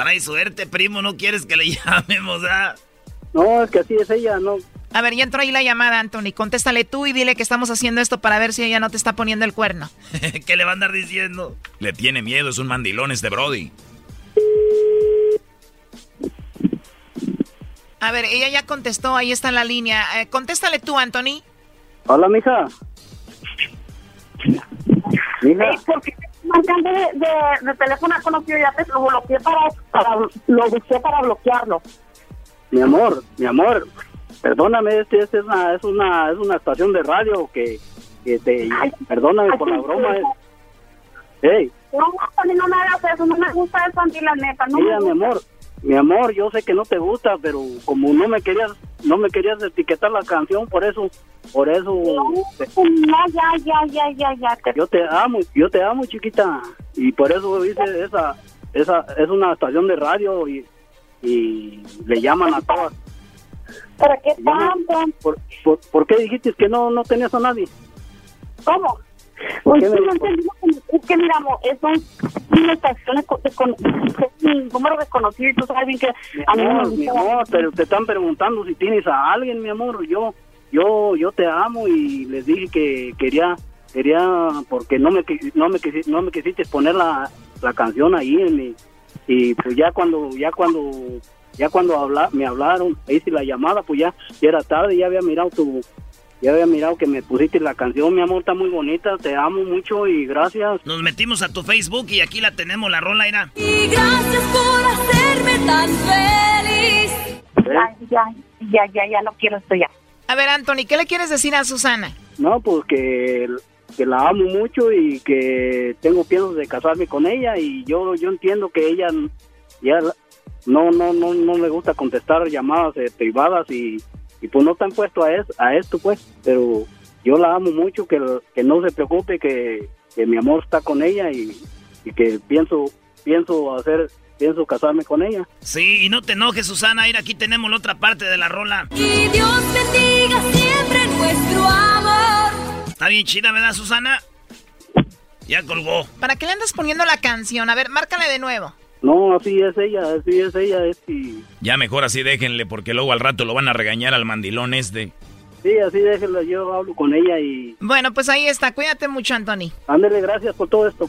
Trae suerte, primo, no quieres que le llamemos, ¿ah? No, es que así es ella, no. A ver, ya entró ahí la llamada, Anthony. Contéstale tú y dile que estamos haciendo esto para ver si ella no te está poniendo el cuerno. ¿Qué le va a andar diciendo? Le tiene miedo, es un mandilón este Brody. A ver, ella ya contestó, ahí está en la línea. Eh, contéstale tú, Anthony. Hola, mija. Mija. Sí, de, de, de teléfono conocido ya te lo bloqueé para, para lo busqué para bloquearlo. Mi amor, mi amor, perdóname, este, este es una, es una, es una estación de radio que, que te, perdóname por la broma. eh. Hey, No, Anthony, no me hagas eso, no me gusta eso, la neta. No mira, me mi amor, mi amor, yo sé que no te gusta, pero como no me querías, no me querías etiquetar la canción, por eso, por eso, No, ya, ya, ya, ya, ya. te- yo te amo, yo te amo, chiquita, y por eso hice esa, esa, es una estación de radio y, y le llaman a todas. ¿Pero qué tanto? ¿Por, por, por qué dijiste que no, no tenías a nadie? ¿Cómo? ¿Por Pues sí, no es que mira, de con- con- un número desconocido y tú sabes bien que Mi a mí no me amor, mi gusta. amor, pero te están preguntando si tienes a alguien, mi amor. Yo, yo, yo te amo y les dije que quería, quería, porque no me, no me, quisi- no me quisiste poner la, la canción ahí en mi, y pues ya cuando, ya cuando, ya cuando habla, me hablaron, hice la llamada, pues ya, ya era tarde, ya había mirado tu, ya había mirado que me pusiste la canción, mi amor, está muy bonita, te amo mucho y gracias. Nos metimos a tu Facebook y aquí la tenemos, la rola era. Y gracias por hacerme tan feliz. Ya, ya, ya, ya, ya no quiero esto ya. A ver, Anthony, ¿qué le quieres decir a Susana? No, pues que, que la amo mucho y que tengo piensos de casarme con ella y yo yo entiendo que ella ya no no no no le gusta contestar llamadas eh, privadas y, y pues no están puesto a, es, a esto pues, pero yo la amo mucho, que, que no se preocupe que, que mi amor está con ella y, y que pienso pienso hacer pienso casarme con ella. Sí, y no te enojes, Susana. Mira, aquí tenemos la otra parte de la rola. Y Dios bendiga siempre nuestro amor. Está bien chida, ¿verdad, Susana? Ya colgó. ¿Para qué le andas poniendo la canción? A ver, márcale de nuevo. No, así es ella, así es ella, es y... Ya mejor así déjenle, porque luego al rato lo van a regañar al mandilón este. Sí, así déjenlo, yo hablo con ella y... Bueno, pues ahí está. Cuídate mucho, Anthony. Ándele, gracias por todo esto.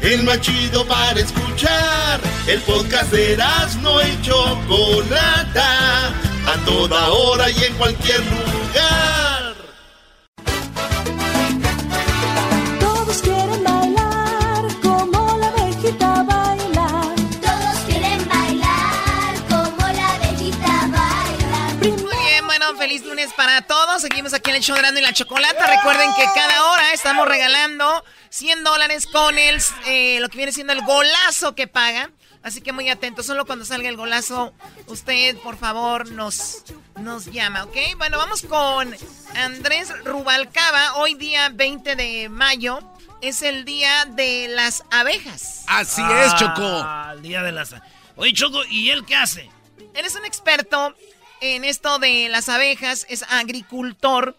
El más chido para escuchar. El podcast de Erasmo y Chocolata. A toda hora y en cualquier lugar. Todos quieren bailar como la abejita baila. Todos quieren bailar como la abejita baila. Muy bien, bueno, feliz lunes para todos. Seguimos aquí en el show de Erasmo y la Chocolata. Recuerden que cada hora estamos regalando 100 dólares con el, eh, lo que viene siendo el golazo que paga. Así que muy atentos, solo cuando salga el golazo, usted por favor nos, nos llama, ¿ok? Bueno, vamos con Andrés Rubalcaba. Hoy día 20 de mayo es el día de las abejas. Así es, Choco. Ah, el día de las... Oye, Choco, ¿y él qué hace? Eres un experto en esto de las abejas, es agricultor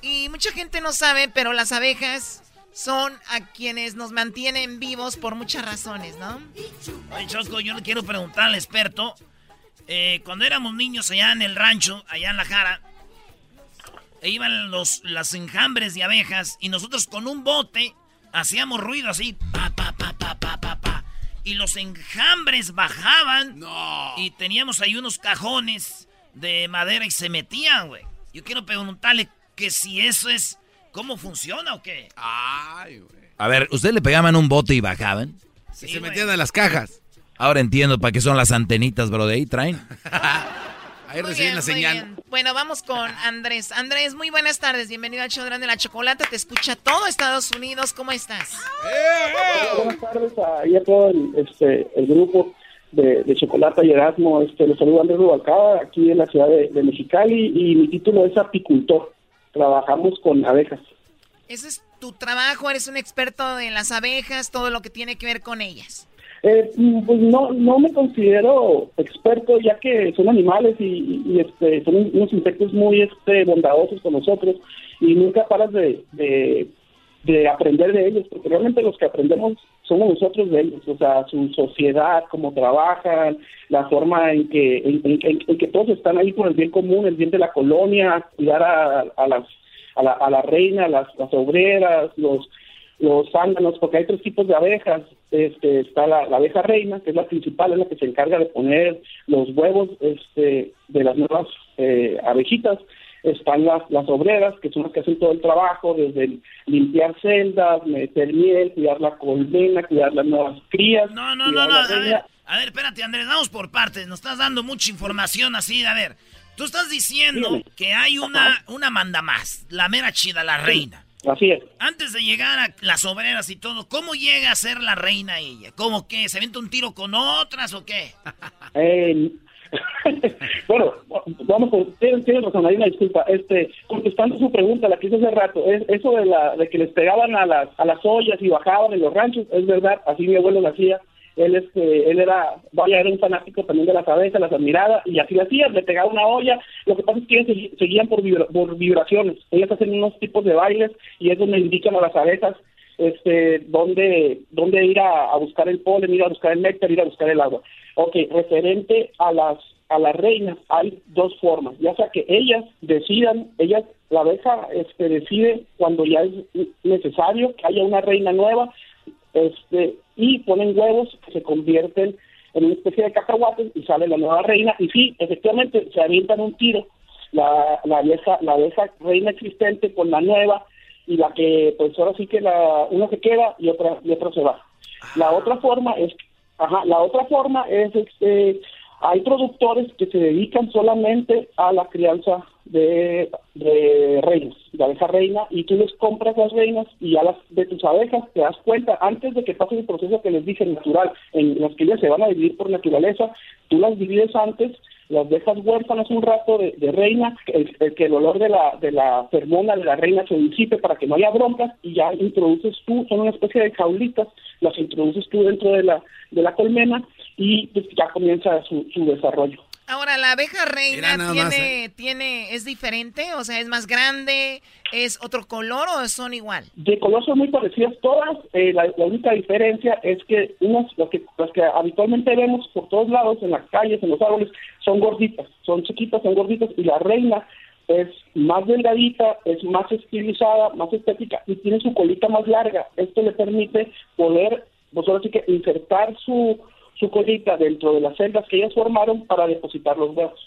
y mucha gente no sabe, pero las abejas son a quienes nos mantienen vivos por muchas razones, ¿no? Oye, Choco, yo le quiero preguntar al experto. eh, cuando éramos niños allá en el rancho, allá en la Jara, e iban los, las enjambres de abejas y nosotros con un bote hacíamos ruido así, pa, pa, pa, pa, pa, pa, pa. Y los enjambres bajaban y teníamos ahí unos cajones de madera y se metían, güey. Yo quiero preguntarle que si eso es, ¿cómo funciona o qué? Ay, güey. A ver, ¿ustedes le pegaban un bote y bajaban? Y se metían en las cajas. Ahora entiendo para qué son las antenitas, bro, de ahí traen. Ahí Muy reciben bien, la señal. bien. Bueno, vamos con Andrés. Andrés, muy buenas tardes. Bienvenido al show de la chocolate. Te escucha todo Estados Unidos. ¿Cómo estás? Buenas tardes a, a todo el, este, el grupo de, de Chocolata y Erasmo. Este, les saludo Andrés Rubalcaba, aquí en la ciudad de, de Mexicali, y mi título es apicultor. Trabajamos con abejas. Ese es tu trabajo. Eres un experto en las abejas, todo lo que tiene que ver con ellas. Eh, mm, pues no, no me considero experto ya que son animales y, y, este, son unos insectos muy este, bondadosos con nosotros y nunca paras de, de, de aprender de ellos, porque realmente los que aprendemos somos nosotros de ellos, o sea, su sociedad, cómo trabajan, la forma en que, en, que todos están ahí por el bien común, el bien de la colonia, cuidar a, a las a la, a la reina, las, las obreras, los los zánganos, porque hay tres tipos de abejas. Este, está la, la abeja reina, que es la principal, es la que se encarga de poner los huevos este, de las nuevas eh, abejitas. Están las, las obreras, que son las que hacen todo el trabajo, desde limpiar celdas, meter miel, cuidar la colmena, cuidar las nuevas crías. No, no, no, no. A ver, a ver, espérate, Andrés, vamos por partes. Nos estás dando mucha información así. A ver, tú estás diciendo Dígame. que hay una, una manda más, la mera chida, la reina. Así es. Antes de llegar a las obreras y todo, ¿cómo llega a ser la reina ella? ¿Cómo que? ¿Se avienta un tiro con otras o qué? Eh, bueno, vamos, tienes, tienes razón, hay una disculpa. Este, contestando su pregunta, la que hice hace rato, es, eso de, la, de que les pegaban a las, a las ollas y bajaban en los ranchos, es verdad, así mi abuelo lo hacía. Él, este, él era, vaya, era un fanático también de las abejas, las admiraba, y así lo hacía, le pegaba una olla. Lo que pasa es que segui- seguían por, vibra- por vibraciones. Ellas hacen unos tipos de bailes y es donde indican a las abejas este, dónde, dónde ir a, a buscar el polen, ir a buscar el néctar, ir a buscar el agua. Ok, referente a las a las reinas hay dos formas, ya sea que ellas decidan, ellas, la abeja este, decide cuando ya es necesario que haya una reina nueva, este, y ponen huevos que se convierten en una especie de cacahuates y sale la nueva reina, y sí, efectivamente se avientan un tiro, la, la vieja, la vieja reina existente con la nueva, y la que pues ahora sí que la una se queda y otra y otra se va. La otra forma es ajá, la otra forma es este hay productores que se dedican solamente a la crianza de, reinas, de abeja reina, y tú les compras las reinas y ya las de tus abejas te das cuenta, antes de que pase el proceso que les dije natural, en las que ellas se van a dividir por naturaleza, tú las divides antes, las dejas huérfanas un rato de, de reina, el- el- que el olor de la, de la fermona de la reina se disipe para que no haya broncas, y ya introduces tú, son una especie de jaulitas, las introduces tú dentro de la, de la colmena, y pues, ya comienza su, su desarrollo. Ahora, la abeja reina nada tiene, más, ¿eh? tiene, es diferente, o sea, es más grande, es otro color o son igual. De color son muy parecidas todas, eh, la, la única diferencia es que unas, las que, las que habitualmente vemos por todos lados, en las calles, en los árboles, son gorditas, son chiquitas, son gorditas, y la reina es más delgadita, es más estilizada, más estética, y tiene su colita más larga. Esto le permite poder, pues ahora sí que insertar su, su colita dentro de las celdas que ellas formaron para depositar los huevos.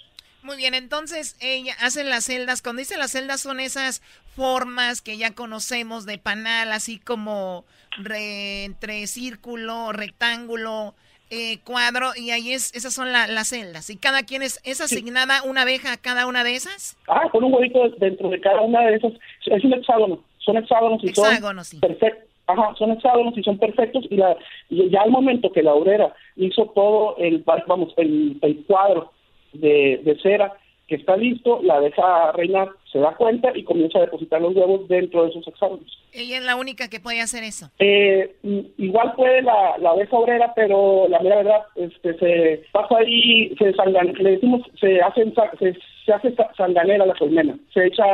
Muy bien, entonces ella hacen las celdas. Cuando dice las celdas son esas formas que ya conocemos de panal, así como re- entre círculo, rectángulo, eh, cuadro, y ahí es, esas son la- las celdas. Y cada quien es, es asignada una abeja a cada una de esas. Ah, con un huevito dentro de cada una de esas. Es un hexágono. Son hexágonos y Hexágonos, sí. son perfectos. Ajá, son hexágonos y son perfectos. Y, la, y ya al momento que la obrera hizo todo el, vamos, el, el cuadro de, de cera que está listo, la deja reinar, se da cuenta y comienza a depositar los huevos dentro de esos hexágonos. Ella es la única que puede hacer eso. Eh, mm, igual puede la, la abeja obrera, pero la mera verdad, este, se pasa ahí, se sangan, le decimos, se hace, se, se hace sa- sanganera la colmena, se echa,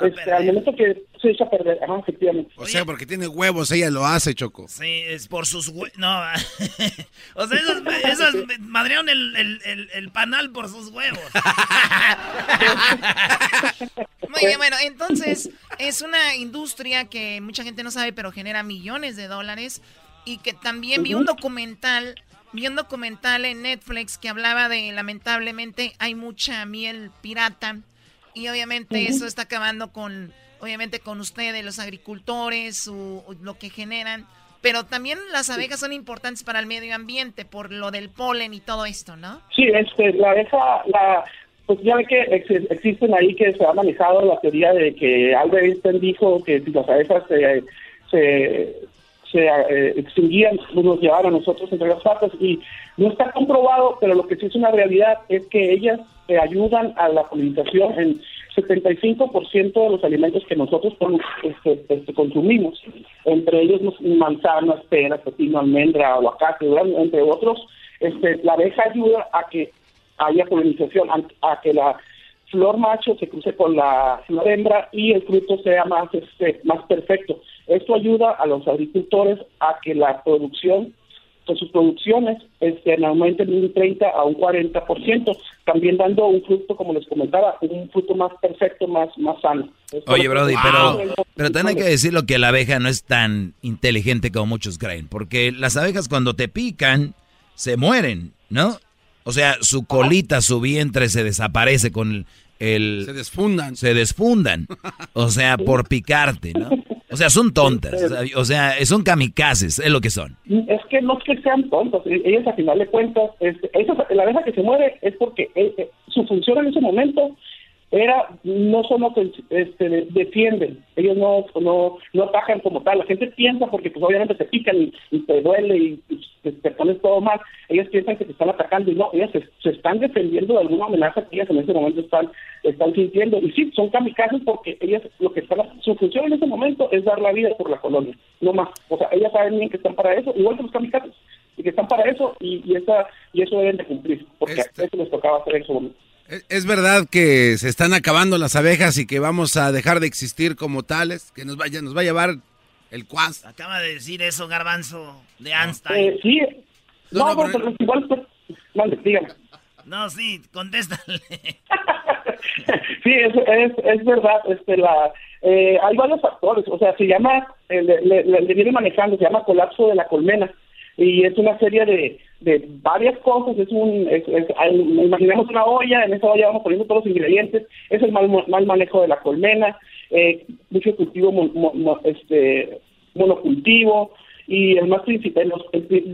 este, al momento que se echa a perder, ajá, efectivamente. O sea, porque tiene huevos, ella lo hace, Choco. Sí, es por sus hue- No, o sea, esos, esos me- madrearon el, el, el, el panal por sus huevos. Muy bien, bueno, entonces es una industria que mucha gente no sabe, pero genera millones de dólares y que también vi un documental, vi un documental en Netflix que hablaba de, lamentablemente, hay mucha miel pirata y obviamente eso está acabando con, obviamente con ustedes, los agricultores, su, lo que generan. Pero también las abejas son importantes para el medio ambiente por lo del polen y todo esto, ¿no? Sí, este, la abeja, la, pues ya ve que ex- existen ahí que se ha manejado la teoría de que Albert Einstein dijo que si las abejas se, se, se eh, extinguían, pues nos llevaban a nosotros entre las patas y no está comprobado, pero lo que sí es una realidad es que ellas eh, ayudan a la polinización en 75% de los alimentos que nosotros este, este, consumimos, entre ellos los manzanas, peras, pepino, almendra, aguacate, entre otros, este, la abeja ayuda a que haya polinización, a, a que la flor macho se cruce con la flor hembra y el fruto sea más, este, más perfecto. Esto ayuda a los agricultores a que la producción, pues sus producciones este, aumenten de un 30 a un 40%, también dando un fruto, como les comentaba, un fruto más perfecto, más, más sano. Oye, Brody, pero, pero también hay que decirlo que la abeja no es tan inteligente como muchos creen, porque las abejas cuando te pican se mueren, ¿no? O sea, su colita, su vientre se desaparece con el... Se desfundan. Se desfundan. O sea, por picarte, ¿no? O sea, son tontas. O sea, son kamikazes, es lo que son. Es que no es que sean tontos, e- ellas a final de cuentas, este, esa- la abeja que se muere es porque eh, eh, su función en ese momento era no solo que este, de- defienden, ellos no, no no atacan como tal, la gente piensa porque pues obviamente te pican y, y te duele y, y te, te pones todo mal, ellas piensan que te están atacando y no, ellas se, se están defendiendo de alguna amenaza que ellas en ese momento están están sintiendo. Y sí, son kamikazes porque ellas lo que están, su función en ese momento es dar la vida por la colonia, no más, o sea, ellas saben bien que están para eso, igual que los kamikazes, y que están para eso y, y, esa, y eso deben de cumplir, porque Este eso les tocaba hacer en su momento. ¿Es- ¿Es verdad que se están acabando las abejas y que vamos a dejar de existir como tales? ¿Que nos vaya, nos va a llevar el cuas? Acaba de decir eso, Garbanzo, de Einstein. Eh, sí, no, No, no, pero igual, pues, mande, dígame. No, sí, contéstale. Sí, es, es, es verdad. Este, la, eh, hay varios factores. O sea, se llama, eh, le, le- le viene manejando, se llama colapso de la colmena. Y es una serie de, de varias cosas. Es un, es, imaginemos una olla, en esa olla vamos poniendo todos los ingredientes. Es el mal, mal manejo de la colmena, eh, mucho cultivo, este, monocultivo. Y el más principal, los-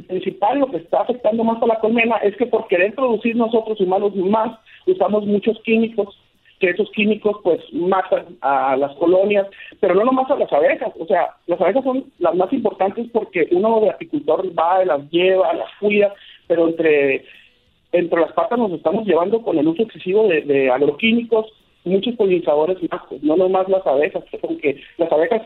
principal, lo que está afectando más a la colmena es que por querer producir nosotros humanos más, usamos muchos químicos que esos químicos pues matan a las colonias, pero no nomás a las abejas, o sea, las abejas son las más importantes porque uno de apicultor va, las lleva, las cuida, pero entre entre las patas nos estamos llevando con el uso excesivo de, de agroquímicos muchos polinizadores más, pues, no nomás las abejas, porque las abejas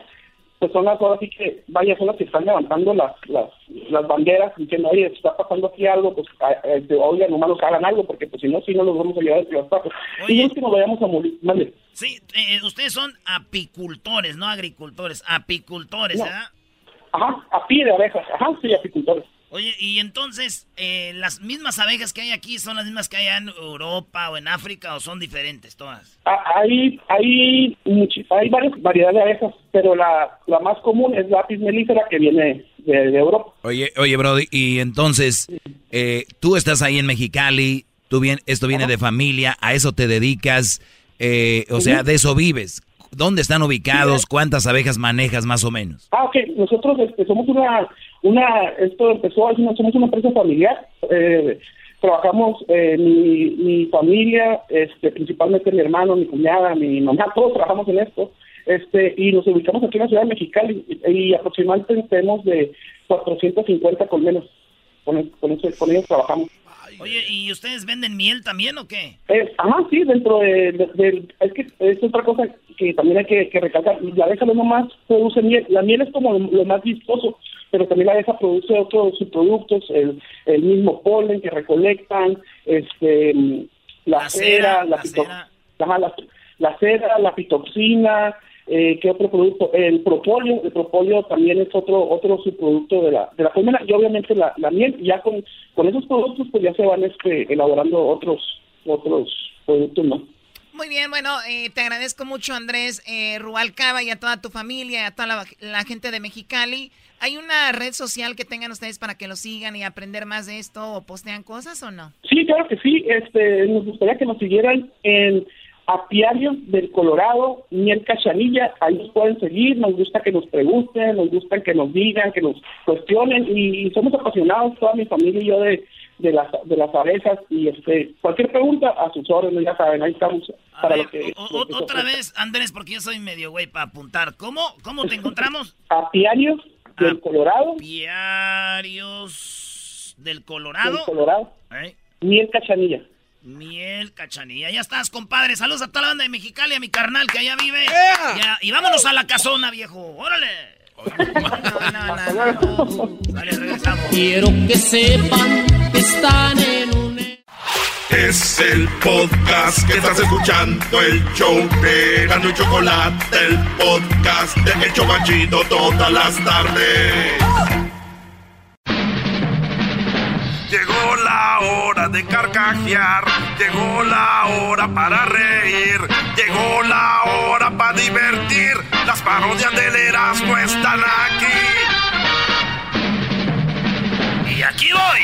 pues son las ahora sí que, vaya, son las que están levantando las, las, las banderas diciendo, oye, está pasando aquí algo, pues, a- a- oigan, nomás los hagan algo, porque pues si no, si no los vamos a llevar entre los patos. Y es que nos vayamos a morir, mande. Sí, eh, ustedes son apicultores, no agricultores, apicultores, No. ¿verdad? Ajá, a pie de abejas, ajá, sí, apicultores. Oye, y entonces, eh, ¿las mismas abejas que hay aquí son las mismas que hay en Europa o en África o son diferentes todas? Ah, Hay, hay, hay varias variedades de abejas, pero la, la más común es la apis mellifera que viene de, de Europa. Oye, oye, Brody, y entonces, eh, tú estás ahí en Mexicali, tú bien, esto viene de familia, a eso te dedicas, eh, o sea, de eso vives. ¿Dónde están ubicados? ¿Cuántas abejas manejas más o menos? Ah, ok. Nosotros este, somos una, una, esto empezó, una- somos una empresa familiar. Eh, trabajamos, eh, mi, mi familia, este, principalmente mi hermano, mi cuñada, mi mamá, todos trabajamos en esto. Este, y nos ubicamos aquí en la ciudad de Mexicali y, aproximadamente tenemos de 450 colmenas. Con, con, con ellos trabajamos. Oye, ¿y ustedes venden miel también o qué? Eh, ajá, sí, dentro de, de- del- es que es otra cosa que también hay que, que recalcar. La abeja no nomás produce miel, la miel es como lo, lo más vistoso, pero también la abeja produce otros subproductos, el, el mismo polen que recolectan, este, mm, la, La cera, cera, la, la cera. ajá, la, la cera, la pitoxina, eh, ¿qué otro producto? El propóleo, el propóleo también es otro otro subproducto de la de la colmena y obviamente la, la miel, ya con, con esos productos pues ya se van este elaborando otros otros productos, ¿no? Muy bien, bueno, eh, te agradezco mucho, Andrés eh, Rubalcaba y a toda tu familia, y a toda la, la gente de Mexicali. ¿Hay una red social que tengan ustedes para que lo sigan y aprender más de esto o postean cosas o no? Sí, claro que sí. Este, nos gustaría que nos siguieran en Apiarios del Colorado, Miel Cachanilla. Ahí nos pueden seguir. Nos gusta que nos pregunten, nos gusta que nos digan, que nos cuestionen. Y somos apasionados, toda mi familia y yo, de, de, las, de las abejas. Y este, cualquier pregunta, a sus órdenes, ya saben, ahí estamos. Para lo que, O- lo que se otra vez, Andrés, porque yo soy medio güey para apuntar. ¿Cómo, ¿Cómo te encontramos? Apiarios del Colorado. Diarios del Colorado. Del Colorado. ¿Eh? Miel Cachanilla. Miel Cachanilla. Ya estás, compadre. Saludos a toda la banda de Mexicali, a mi carnal que allá vive. Ya, y vámonos a la casona, viejo. Órale. Dale, regresamos. Quiero que sepan que están en un... Es el podcast que estás escuchando, el show de Gano y Chocolate, el podcast de El Chocachito todas las tardes. Hora de carcajear, llegó la hora para reír, llegó la hora para divertir. Las parodias del Erasmo están aquí. Y aquí voy.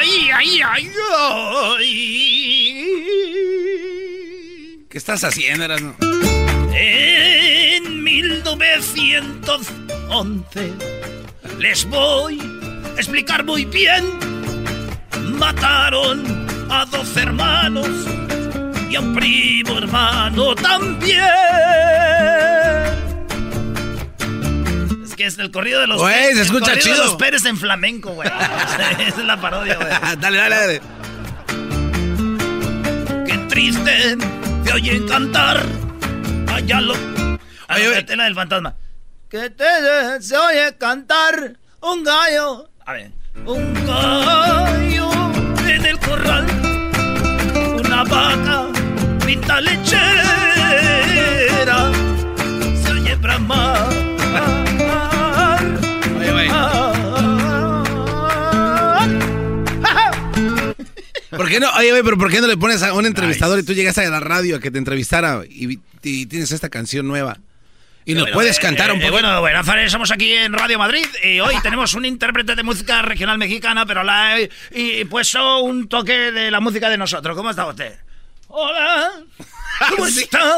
Ay, ay, ay, ay. ¿Qué estás haciendo, Erasmo? En 1911 les voy a explicar muy bien. Mataron a dos hermanos y a un primo hermano también. Es que es el corrido de los Güey, Pérez- se el escucha corrido de los Pérez en flamenco, güey. Esa es la parodia, güey. dale, dale, dale. Qué triste te oyen cantar. Allá lo. Espérate, la del fantasma. Que te se oye cantar un gallo. A ver. Un gallo en el corral. Una vaca pinta lechera. Se oye bramar. ¿Por qué no? Oye, güey, pero ¿por qué no le pones a un entrevistador y tú llegas a la radio a que te entrevistara y, y tienes esta canción nueva? Y nos Bueno, puedes eh, cantar un eh, poco. bueno, bueno, Fares, estamos aquí en Radio Madrid y hoy tenemos un intérprete de música regional mexicana, pero la he y puesto un toque de la música de nosotros. ¿Cómo está usted? Hola, ¿cómo está?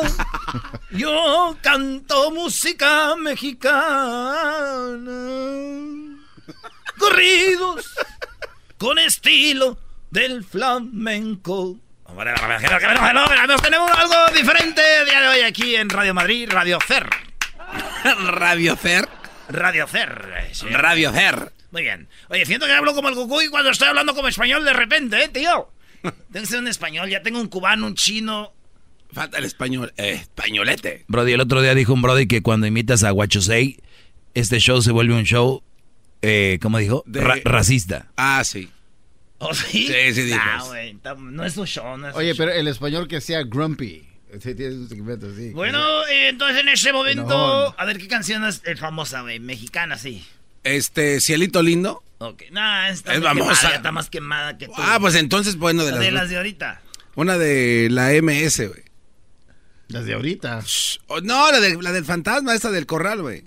Yo canto música mexicana. Corridos con estilo del flamenco. Tenemos algo diferente el día de hoy aquí en Radio Madrid, Radio Cer. ¿Radio Cer? Radio Cer. sí. Radio Cer. Muy bien. Oye, siento que hablo como el Goku y cuando estoy hablando como español de repente, ¿eh, tío? Tengo que ser un español, ya tengo un cubano, un chino. Falta el español, eh, españolete. Brody, el otro día dijo un Brody que cuando imitas a Guachosei, este show se vuelve un show, eh, ¿cómo dijo? De- Ra- racista. Ah, sí. ¿Oh, sí? Sí, sí, dijo. Ah, güey, tam- no es un show, no es un Oye, show. pero el español que sea grumpy. Sí, tienes un segmento así. Bueno, eh, entonces en ese momento, a ver qué canción es eh, famosa, güey, mexicana, sí. Este, Cielito Lindo. Ok, nah, está Es quemada, famosa. está más quemada que tú. Ah, pues entonces, bueno, de de, las, las de ahorita. Una de la MS, güey. Las de ahorita. Oh, no, la, de, la del fantasma, esa del corral, güey.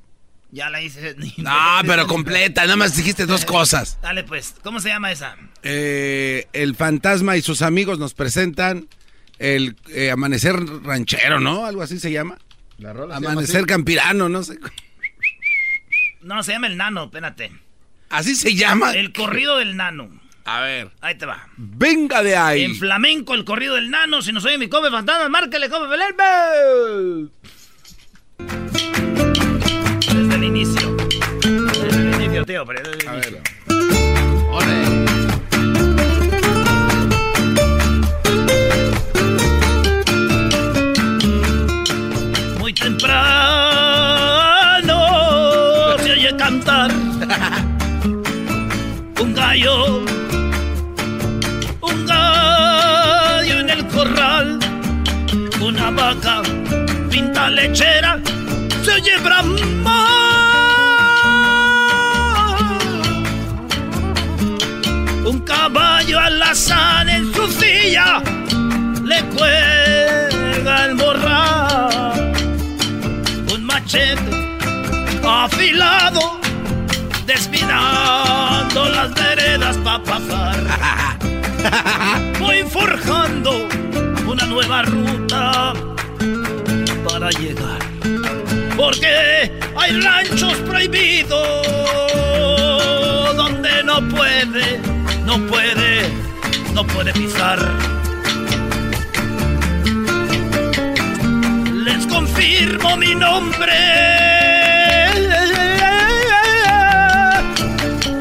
Ya la hice. No, pero completa, nada más dijiste dos cosas. Dale, pues, ¿cómo se llama esa? Eh, el fantasma y sus amigos nos presentan el eh, amanecer ranchero, ¿no? Algo así se llama. La rola se llama Amanecer campirano, no sé. No, se llama El Nano, espérate. Así se llama. El corrido del Nano. A ver. Ahí te va. Venga de ahí. En flamenco, el corrido del Nano. Si nos oye mi come fantasma, márcale, come Belerbe. Desde el inicio. Desde el inicio, tío, pero desde el inicio. Muy vaca pinta lechera se oye bramar. Un caballo alazán en su silla le cuelga el morral. Un machete afilado desminando las veredas para pasar. Voy forjando una nueva ruta para llegar. Porque hay ranchos prohibidos donde no puede, no puede, no puede pisar. Les confirmo mi nombre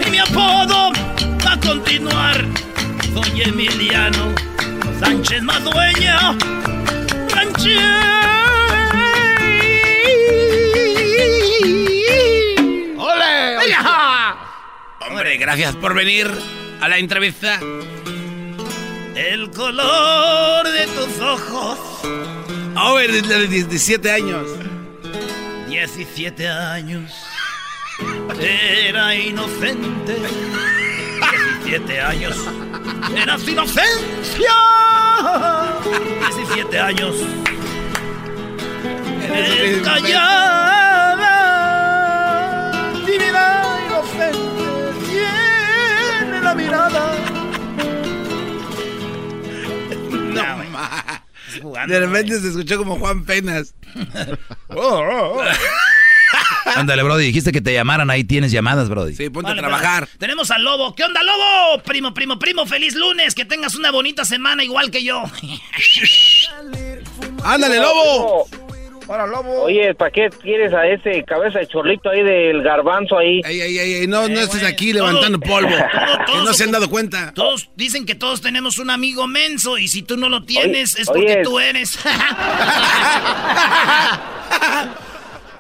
y mi apodo a continuar. Soy Emiliano Sánchez Madueña, ranchero. Gracias por venir a la entrevista. El color de tus ojos. Oh, eres de 17 años. 17 años. Era inocente. 17 años. Eras inocencia. 17 años. Eres. Mirada. No, ma. De repente se escuchó como Juan Penas. Ándale, Brody, dijiste que te llamaran, ahí tienes llamadas, Brody. Sí, ponte Vale, a trabajar. tenemos al Lobo. ¿Qué onda, Lobo? Primo, primo, primo, feliz lunes. Que tengas una bonita semana igual que yo. ¡Ándale, Lobo! Hola, lobo. Oye, ¿para qué quieres a ese cabeza de chorlito ahí del garbanzo ahí? Ey, ey, ey, ey, no, no estés aquí levantando polvo. que no se han dado cuenta. Todos dicen que todos tenemos un amigo menso y si tú no lo tienes Oye, es porque oye. tú eres.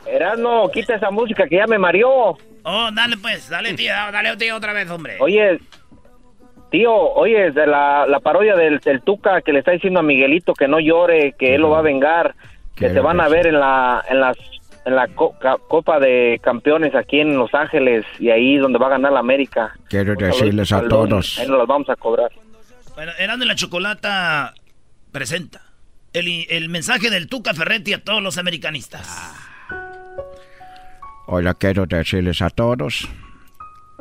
Erasmo, quita esa música que ya me mareó. oh, dale pues, dale tío, dale tío otra vez, hombre. Oye, tío, oye, de la, la parodia del, del Tuca que le está diciendo a Miguelito que no llore, que él lo va a vengar, que se van a ver en la en las en la co- Copa de Campeones aquí en Los Ángeles y ahí donde va a ganar la América. Quiero decirles a todos. Ahí nos las vamos a cobrar. Bueno, Erasmo y la Chocolata presenta el, el mensaje del Tuca Ferretti a todos los americanistas. Hola, quiero decirles a todos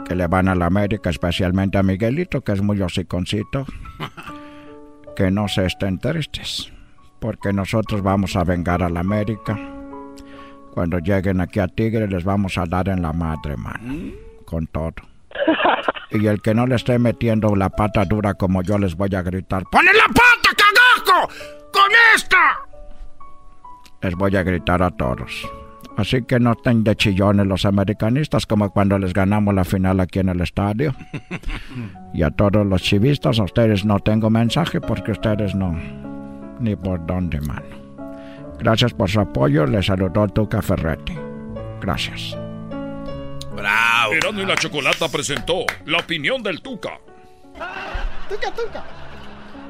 que le van a la América, especialmente a Miguelito, que es muy hociconcito, que no se estén tristes, porque nosotros vamos a vengar a la América. Cuando lleguen aquí a Tigre les vamos a dar en la madre, man, con todo. Y el que no le esté metiendo la pata dura como yo les voy a gritar, ¡Pone la pata, cagajo! ¡Con esta! Les voy a gritar a todos. Así que no estén de chillones los americanistas como cuando les ganamos la final aquí en el estadio. Y a todos los chivistas, a ustedes no tengo mensaje porque ustedes no, ni por dónde mano. Gracias por su apoyo, les saludó Tuca Ferretti. Gracias. ¡Bravo! Erasmo y la Chocolata presentó la opinión del Tuca. Tuca, tuca.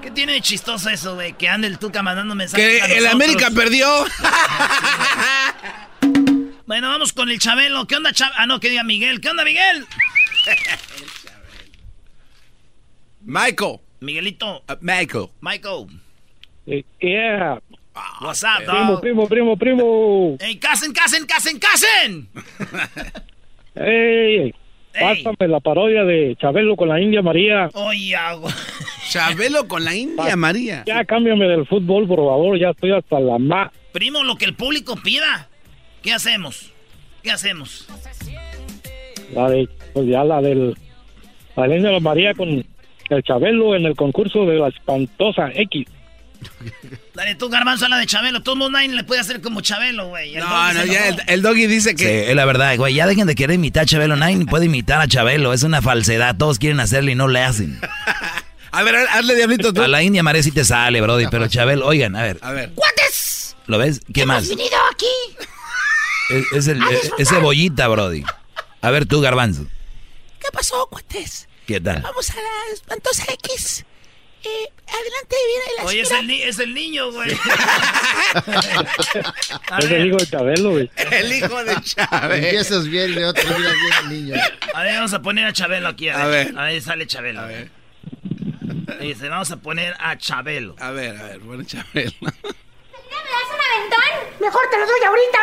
¿Qué tiene de chistoso eso, güey? Que ande el Tuca mandando mensajes. Que el? América perdió. Bueno, vamos con el Chabelo. ¿Qué onda, Chabelo? Ah, no, que diga Miguel. ¿Qué onda, Miguel? Michael. Miguelito. Michael. Michael. Yeah. What's up, Primo, dog? primo, primo, primo. ¡Ey, casen, casen, casen, casen! Ey, pásame la parodia de Chabelo con la India María. Oye, agua. Chabelo con la India María. Ya cámbiame del fútbol, por favor. Ya estoy hasta la ma. Primo, lo que el público pida. ¿Qué hacemos? ¿Qué hacemos? La de, pues ya la del. La de India María con el Chabelo en el concurso de la espantosa X. Dale tú, garbanzo, a la de Chabelo. Todo el mundo nadie le puede hacer como Chabelo, güey. No, no, ya el, el doggy dice Sí, que. es la verdad, güey. Ya dejen de querer imitar a Chabelo. Nadie puede imitar a Chabelo. Es una falsedad. Todos quieren hacerlo y no le hacen. A ver, hazle diablito tú. A la India María sí te sale, Brody. Pero Chabelo, oigan, a ver. A ver. ¡Cuates! ¿Lo ves? ¿Qué más? Venido aquí Es, es el, a es- disfrutar. ese bollita, Brody. A ver tú, Garbanzo. ¿Qué pasó, cuates? ¿Qué tal? Vamos a la espantosa X. Eh, adelante viene la Oye, es el, ni- es el niño, güey. Es el hijo de Chabelo, güey. El hijo de Chávez. Empiezas bien y de otro miras bien, niño. a ver, vamos a poner a Chabelo aquí. A A ver, ver. a ver sale Chabelo. A ver. Dice, vamos a poner a Chabelo. A ver, a ver, bueno, Chabelo. ¿Me das un aventón? Mejor te lo doy ahorita.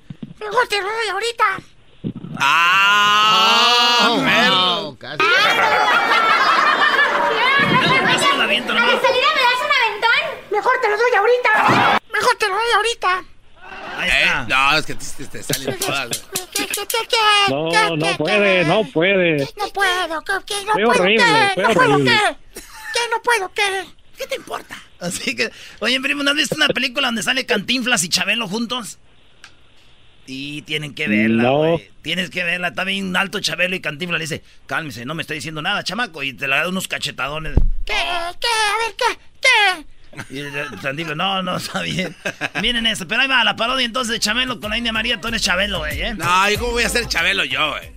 Mejor te lo doy ahorita. ¡Ah! No, casi. Eso lo aviento ¿A la salida me das un aventón? Mejor te lo doy ahorita. Mejor te lo doy ahorita. Ahí Eh, está. no, es que te, te- te salen todas. ¿Qué, qué, qué, qué? No, ¿Qué, no puede, no puede. No puedo, ¿qué, qué? No puedo, horrible, ¿qué? No puedo. ¿qué? ¿Qué? No puedo, ¿qué? ¿Qué te importa? Así que, oye, primo, ¿no has visto una película donde sale Cantinflas y Chabelo juntos? Y tienen que verla, No. güey. Tienes que verla. Está bien alto Chabelo y Cantinflas le dice, cálmese, no me estoy diciendo nada, chamaco. Y te la da unos cachetadones. ¿Qué? ¿Qué? A ver, ¿qué? ¿Qué? Y el Cantinflas, no, no, está bien. Miren eso, pero ahí va la parodia entonces de Chabelo con la India María. Tú eres Chabelo, güey, ¿eh? No, ¿y cómo voy a ser Chabelo yo, güey?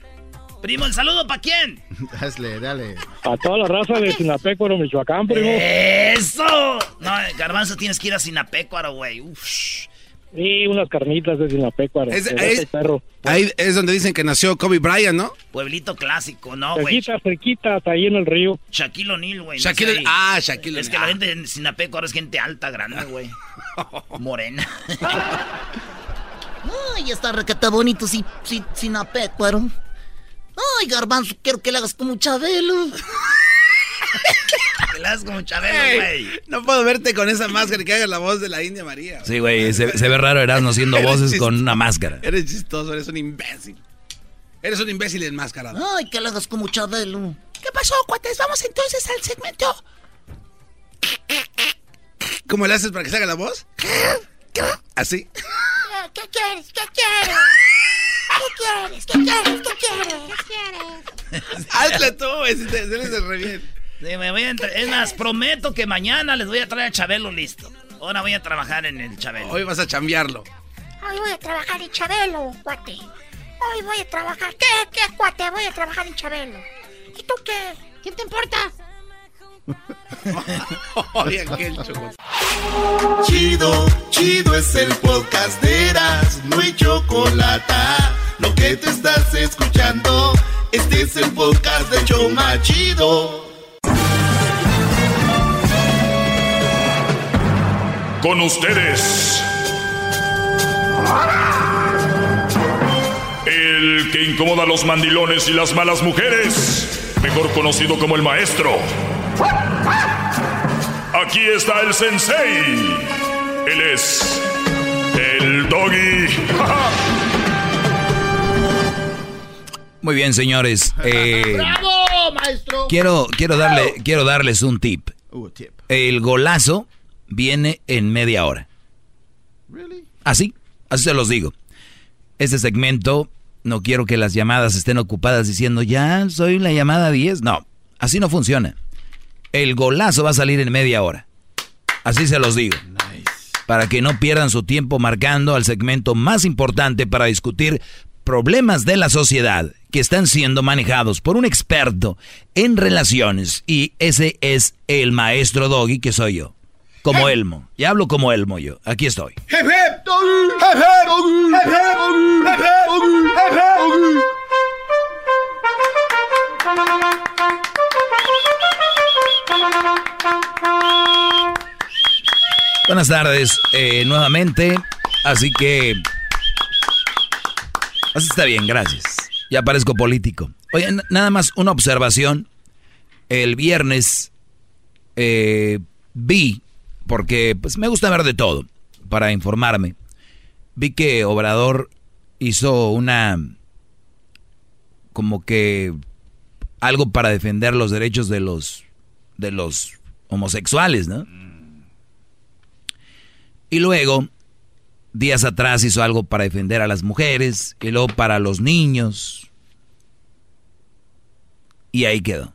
Primo, ¿el saludo para quién? Hazle, dale. A toda la raza de Sinapecuaro, Michoacán, primo. ¡Eso! No, Garbanzo, tienes que ir a Sinapecuaro, güey. Uf. Y unas carnitas de Sinapecuaro. Es- de es- perro. Ahí es donde dicen que nació Kobe Bryant, ¿no? Pueblito clásico, ¿no, güey? Cerquita, cerquita, hasta ahí en el río. Shaquille O'Neal, güey. no Shaquille- ah, Shaquille Es que O'Neal. la gente en Sinapecuaro es gente alta, grande, güey. Morena. Ay, está requete bonito, sí, sí, Sinapecuaro. Ay, garbanzo, quiero que le hagas como Chabelo. Das como Chabelo, Ey, güey. no puedo verte con esa máscara y que hagas la voz de la India María. Sí, güey. Se, se ve raro Erasmo haciendo voces chistoso. con una máscara. Eres chistoso, eres un imbécil. Eres un imbécil enmascarado. Ay, que le hagas como Chabelo. ¿Qué pasó, cuates? Vamos entonces al segmento. ¿Cómo le haces para que se haga la voz? ¿Así? ¿Qué, qué quieres? ¿Qué quieres? ¿Qué quieres? ¿Qué quieres? ¿Qué quieres? ¿Qué quieres? Hazle tú, güey, si te eres de re bien. Sí, me voy a entre- Es más, prometo que mañana les voy a traer a Chabelo listo. Ahora voy a trabajar en el Chabelo. Hoy vas a chambearlo. Hoy voy a trabajar en Chabelo, cuate. Hoy voy a trabajar. ¿Qué? ¿Qué, cuate? Voy a trabajar en Chabelo. ¿Y tú qué? ¿Quién te importa? Oye, aquel choco. Chido, chido es el podcast de Eras, no hay chocolate. Lo que te estás escuchando, este es el podcast de Choma Chido. Con ustedes. El que incomoda a los mandilones y las malas mujeres. Mejor conocido como el maestro. Aquí está el sensei. Él es el doggy. Muy bien, señores. Eh, ¡Bravo, maestro! quiero, quiero, darle, quiero darles un tip. Uh, tip. El golazo viene en media hora. Así, así se los digo. Este segmento, no quiero que las llamadas estén ocupadas diciendo, ya soy la llamada 10. No, así no funciona. El golazo va a salir en media hora. Así se los digo. Para que no pierdan su tiempo marcando al segmento más importante para discutir problemas de la sociedad que están siendo manejados por un experto en relaciones. Y ese es el maestro Doggy que soy yo. Como Elmo. Y hablo como Elmo yo. Aquí estoy. Buenas tardes eh, nuevamente. Así que... Así está bien, gracias. Ya parezco político. Oye, nada más una observación. El viernes eh, vi, porque pues me gusta ver de todo, para informarme. Vi que Obrador hizo una... como que algo para defender los derechos de los de los homosexuales, ¿no? Y luego, días atrás hizo algo para defender a las mujeres, y luego para los niños. Y ahí quedó.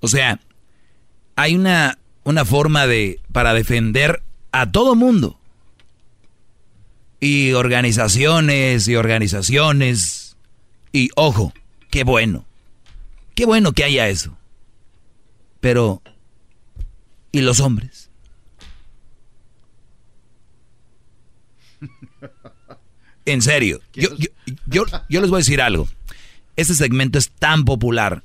O sea, hay una, una forma de para defender a todo mundo. Y organizaciones y organizaciones. Y ojo, qué bueno. Qué bueno que haya eso. Pero, ¿y los hombres? En serio, yo, yo, yo, yo les voy a decir algo. Este segmento es tan popular.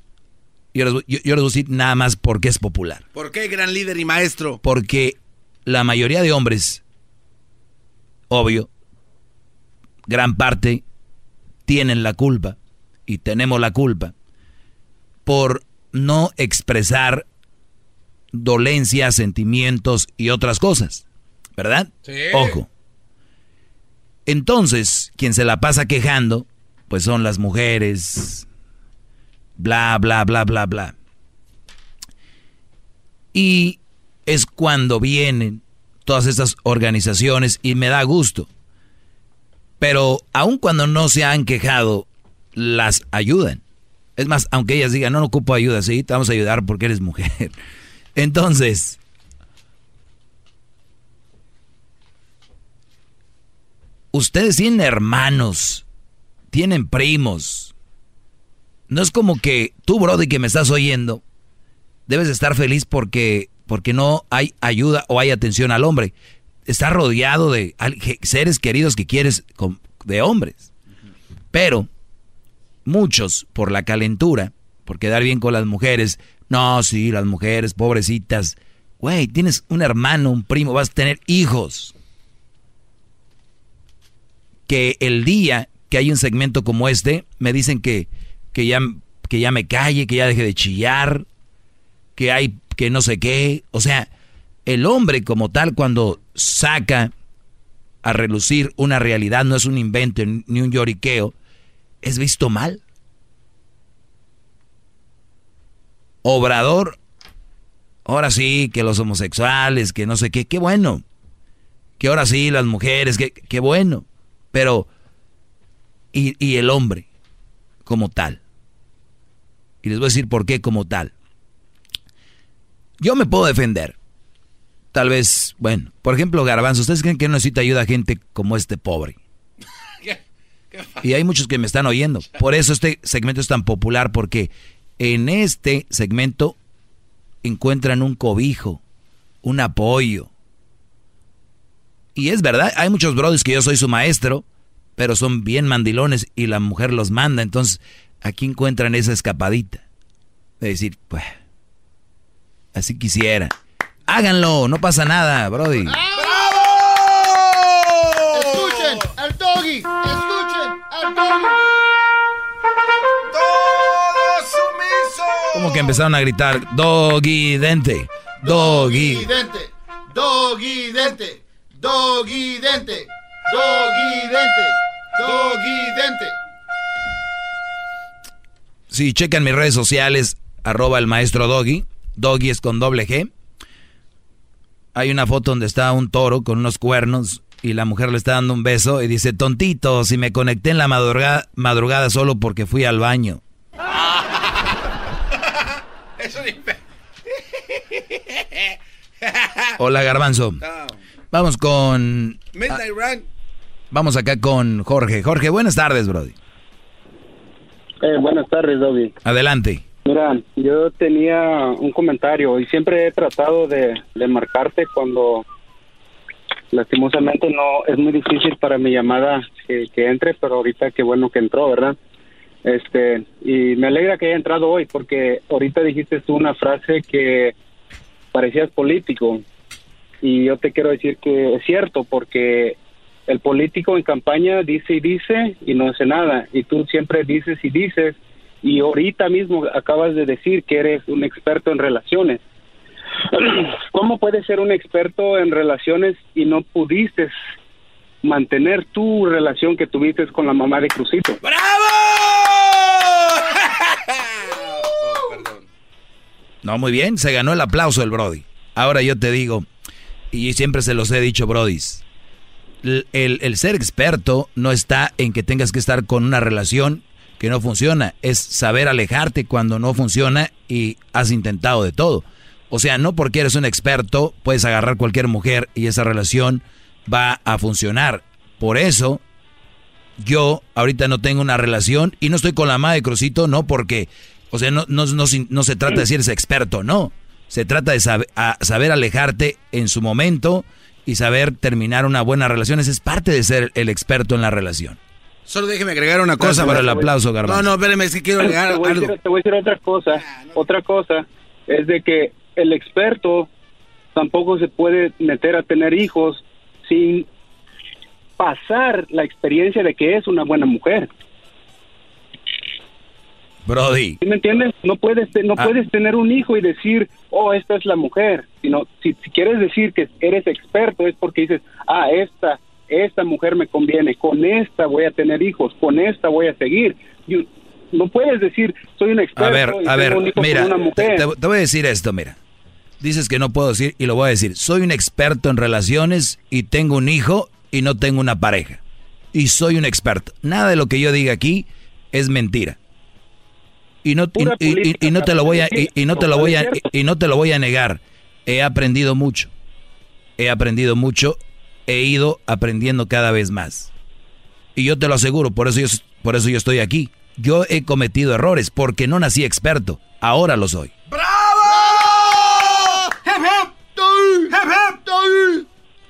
Yo les, voy- yo- yo les voy a decir nada más porque es popular. ¿Por qué, gran líder y maestro? Porque la mayoría de hombres, obvio, gran parte, tienen la culpa y tenemos la culpa por no expresar dolencias, sentimientos y otras cosas. ¿Verdad? Sí. Ojo. Entonces, quien se la pasa quejando, pues son las mujeres, bla, bla, bla, bla, bla. Y es cuando vienen todas estas organizaciones y me da gusto. Pero aun cuando no se han quejado, las ayudan. Es más, aunque ellas digan, no, no ocupo ayuda, sí, te vamos a ayudar porque eres mujer. Entonces, ustedes tienen hermanos, tienen primos. No es como que tú, Brody, que me estás oyendo, debes estar feliz porque, porque no hay ayuda o hay atención al hombre. Estás rodeado de seres queridos que quieres de hombres. Pero muchos, por la calentura, por quedar bien con las mujeres, no, sí, las mujeres, pobrecitas. Güey, tienes un hermano, un primo, vas a tener hijos. Que el día que hay un segmento como este, me dicen que, que, ya, que ya me calle, que ya deje de chillar, que hay que no sé qué. O sea, el hombre como tal cuando saca a relucir una realidad, no es un invento ni un lloriqueo, es visto mal. Obrador, ahora sí, que los homosexuales, que no sé qué, qué bueno. Que ahora sí, las mujeres, que, qué bueno. Pero, y, y el hombre como tal. Y les voy a decir por qué como tal. Yo me puedo defender. Tal vez, bueno, por ejemplo, Garbanzo, ¿ustedes creen que no necesita ayuda a gente como este pobre? Y hay muchos que me están oyendo. Por eso este segmento es tan popular, porque en este segmento encuentran un cobijo, un apoyo. Y es verdad, hay muchos brothers que yo soy su maestro, pero son bien mandilones y la mujer los manda. Entonces, aquí encuentran esa escapadita. De decir, pues, así quisiera. Háganlo, no pasa nada, Brody. Escuchen al doggy, escuchen al doggy. Como que empezaron a gritar, doggy dente, doggy. Dente, doggy dente, doggy dente, doggy dente, doggy dente. Si checan mis redes sociales, arroba el maestro Doggy, Doggy es con doble G. Hay una foto donde está un toro con unos cuernos y la mujer le está dando un beso y dice, tontito, si me conecté en la madrugada, madrugada solo porque fui al baño. Hola, Garbanzo. Vamos con... Midnight Run. Vamos acá con Jorge. Jorge, buenas tardes, Brody. Eh, buenas tardes, Doggy. Adelante. Mira, yo tenía un comentario y siempre he tratado de, de marcarte cuando lastimosamente no es muy difícil para mi llamada que, que entre, pero ahorita qué bueno que entró, ¿verdad? Este, y me alegra que haya entrado hoy porque ahorita dijiste tú una frase que parecías político y yo te quiero decir que es cierto porque el político en campaña dice y dice y no hace nada y tú siempre dices y dices y ahorita mismo acabas de decir que eres un experto en relaciones. ¿Cómo puedes ser un experto en relaciones y no pudiste mantener tu relación que tuviste con la mamá de Crucito? No, muy bien, se ganó el aplauso el Brody. Ahora yo te digo, y siempre se los he dicho, Brodis, el, el, ser experto no está en que tengas que estar con una relación que no funciona, es saber alejarte cuando no funciona y has intentado de todo. O sea, no porque eres un experto puedes agarrar cualquier mujer y esa relación va a funcionar. Por eso, yo ahorita no tengo una relación y no estoy con la madre de Crucito, no porque, o sea, no, no, no, no se trata de ser ese experto, no. Se trata de saber alejarte en su momento y saber terminar una buena relación. Esa es parte de ser el experto en la relación. Solo déjeme agregar una cosa. para el aplauso, Garbanzo. No, no, espérame, es que quiero agregar te voy, a algo. decir, te voy a decir otra cosa. Otra cosa es de que el experto tampoco se puede meter a tener hijos sin pasar la experiencia de que es una buena mujer. Brody. ¿Sí ¿Me entiendes? No puedes no Ah. puedes tener un hijo y decir, "Oh, esta es la mujer." Sino si, si quieres decir que eres experto es porque dices, "Ah, esta esta mujer me conviene, con esta voy a tener hijos, con esta voy a seguir." No puedes decir, "Soy un experto." A ver, y a ver, un hijo con mira, una te, mujer." te- te voy a decir esto, mira. Dices que no puedo decir y lo voy a decir. Soy un experto en relaciones y tengo un hijo y no tengo una pareja. Y soy un experto. Nada de lo que yo diga aquí es mentira. Y no, y, y- no te lo voy a y, y no te lo voy a y no te lo voy a negar. He aprendido mucho. He aprendido mucho. He ido aprendiendo cada vez más. Y yo te lo aseguro, por eso yo, por eso yo estoy aquí. Yo he cometido errores porque no nací experto. Ahora lo soy.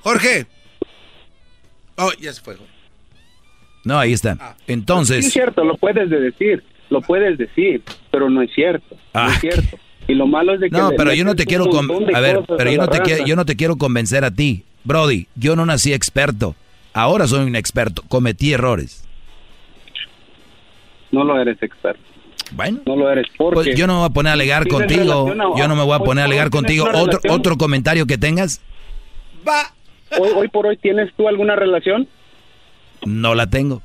Jorge. Oh, ya se fue. Jorge. No, ahí está. Sí, es Entonces, cierto, lo puedes de decir, lo puedes decir, pero no es cierto, no Ah. es cierto. Y lo malo es de que no, pero yo no te quiero a ver, pero yo no te quiero, yo no te quiero convencer a ti, Brody. Yo no nací experto. Ahora soy un experto. Cometí errores. No lo eres experto. Bueno. No lo eres porque Pues yo no me voy a poner a alegar contigo. a- Yo no me voy a poner a alegar contigo. Otro relación. otro comentario que tengas, hoy, hoy por hoy tienes tú alguna relación? no la tengo.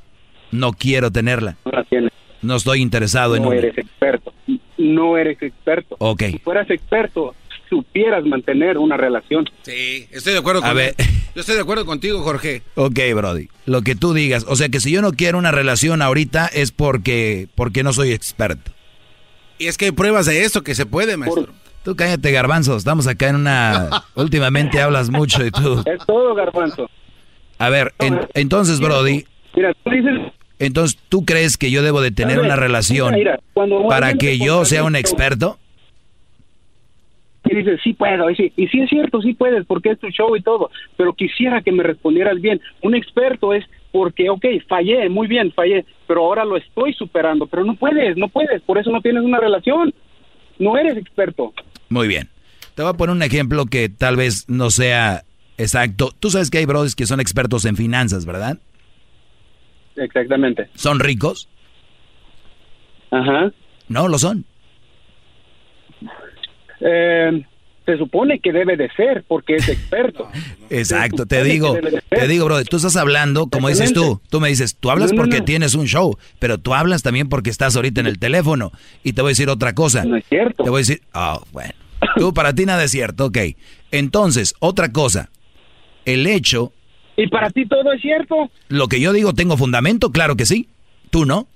No quiero tenerla. No la tienes. No estoy interesado en No eres experto. No eres experto. Ok. Si fueras experto, supieras mantener una relación. Sí, estoy de acuerdo A ver. Yo estoy de acuerdo contigo, Jorge. Ok, Brody. Lo que tú digas. O sea que si yo no quiero una relación ahorita es porque, porque no soy experto. Y es que hay pruebas de esto que se puede, maestro. Tú cállate, garbanzo. Estamos acá en una... Últimamente hablas mucho y tú... Es todo, garbanzo. A ver, en- entonces, Brody... Mira, tú dices... Entonces, ¿tú crees que yo debo de tener ver, una relación mira, mira, cuando para que yo sea un experto? Y dices, sí puedo, y sí, y sí es cierto, sí puedes, porque es tu show y todo, pero quisiera que me respondieras bien. Un experto es porque, ok, fallé, muy bien, fallé, pero ahora lo estoy superando, pero no puedes, no puedes, por eso no tienes una relación, no eres experto. Muy bien. Te voy a poner un ejemplo que tal vez no sea exacto. Tú sabes que hay brothers que son expertos en finanzas, ¿verdad? Exactamente. ¿Son ricos? Ajá. No, lo son. Eh, se supone que debe de ser porque es experto. Exacto, te digo, de te digo, bro, tú estás hablando, como dices tú, tú me dices, tú hablas No, no, porque no. tienes un show, pero tú hablas también porque estás ahorita en el teléfono. Y te voy a decir otra cosa. No es cierto. Te voy a decir, oh, bueno, tú para ti nada es cierto, ok. Entonces, otra cosa, el hecho, ¿Y para ti todo es cierto? lo que yo digo, ¿tengo fundamento? Claro que sí, tú no.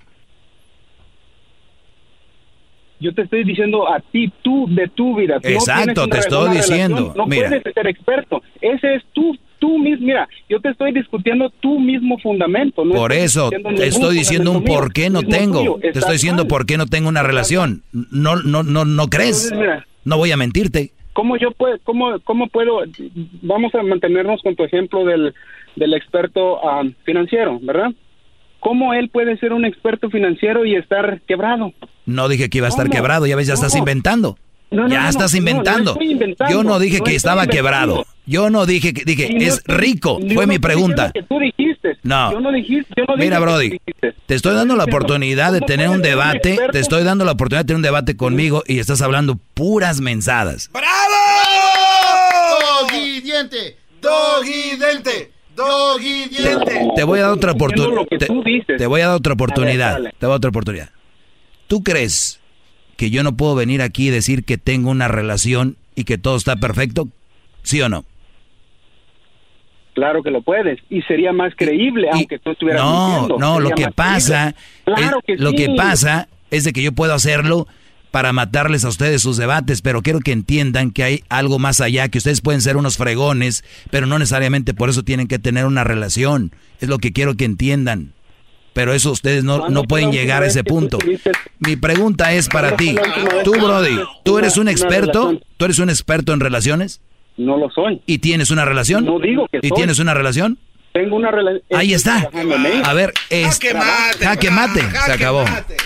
Yo te estoy diciendo a ti, tú, de tu vida. Tú no Exacto, tienes te estoy diciendo, relación, No mira. puedes ser experto. Ese es tú, tú mismo. Mira, yo te estoy discutiendo tu mismo fundamento. no Por eso te estoy diciendo un por qué no tengo. Te estoy diciendo mal. por qué no tengo una relación. No, no, no, no crees. Entonces, mira. No voy a mentirte. ¿Cómo yo puedo, cómo, cómo puedo, vamos a mantenernos con tu ejemplo del, del experto ah, financiero, ¿verdad? ¿Cómo él puede ser un experto financiero y estar quebrado? No dije que iba a estar ¿Cómo? quebrado, ya ves, ya estás inventando. No, no, ya no, estás inventando. no estoy inventando, Yo no dije no que estaba inventando. quebrado. Yo no dije que dije Y es rico, fue no mi pregunta. que tú dijiste. No. Yo no dijiste, yo no dije Mira, Brody, te estoy dando la oportunidad de ¿cómo tener un debate, te estoy dando la oportunidad de tener un debate conmigo y estás hablando puras mensadas. Doggy diente, doggy diente, doggy diente. Te voy a dar otra oportunidad. Te, voy a dar otra oportunidad. te voy a dar otra oportunidad. ¿Tú crees que yo no puedo venir aquí y decir que tengo una relación y que todo está perfecto? ¿Sí o no? Claro que lo puedes y sería más creíble aunque tú estuvieras No, mintiendo. no, lo que pasa. Claro es- que lo sí. que pasa es de que yo puedo hacerlo para matarles a ustedes sus debates, pero quiero que entiendan que hay algo más allá, que ustedes pueden ser unos fregones, pero no necesariamente por eso tienen que tener una relación. Es lo que quiero que entiendan. Pero eso ustedes no, ¿Cuándo no pueden llegar a ese punto. Mi pregunta es para ¿Cuándo ti. Tú, Brody, ¿tú eres un experto? ¿Tú eres un experto en relaciones? No lo soy. ¿Y tienes una relación? No digo que ¿Y soy. tienes una relación? Tengo una relación. Ahí está. A ver, es... Jaque mate, Jaque mate. Se jaque acabó. mate.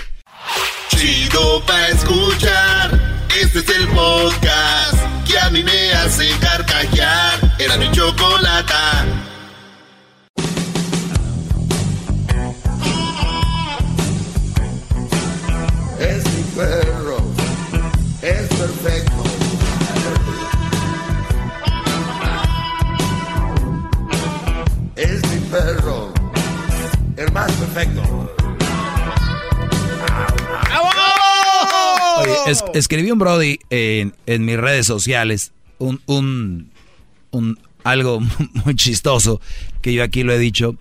Chido pa' escuchar. Este es el podcast que a mí me hace carcajear. Era mi chocolata. Es mi perro, es perfecto. Es mi perro, el más perfecto. Es- escribí un Brody en, en mis redes sociales, un, un, un- algo muy chistoso que yo aquí lo he dicho,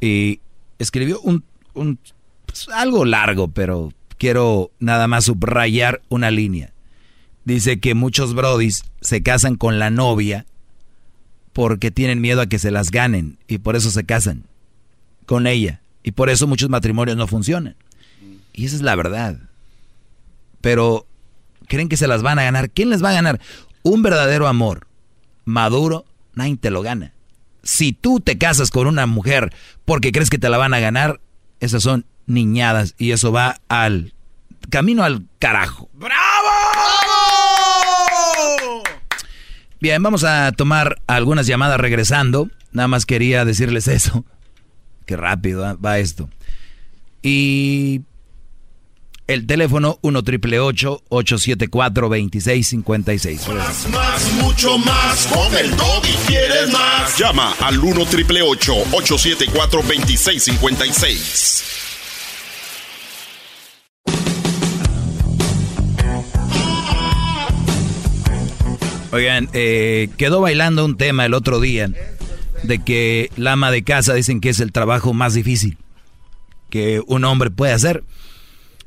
y escribió un, un pues, algo largo, pero quiero nada más subrayar una línea. Dice que muchos Brodis se casan con la novia porque tienen miedo a que se las ganen y por eso se casan con ella y por eso muchos matrimonios no funcionan. Y esa es la verdad pero creen que se las van a ganar. ¿Quién les va a ganar? Un verdadero amor maduro, nadie te lo gana. Si tú te casas con una mujer porque crees que te la van a ganar, esas son niñadas y eso va al camino al carajo. Bien, vamos a tomar algunas llamadas regresando. Nada más quería decirles eso. Qué rápido ¿eh? va esto. Y el teléfono 1 triple 874 2656. Más, más, mucho más. Con el doggy quieres más. Llama al 1 triple 874 2656. Oigan, eh, quedó bailando un tema el otro día de que la ama de casa dicen que es el trabajo más difícil que un hombre puede hacer.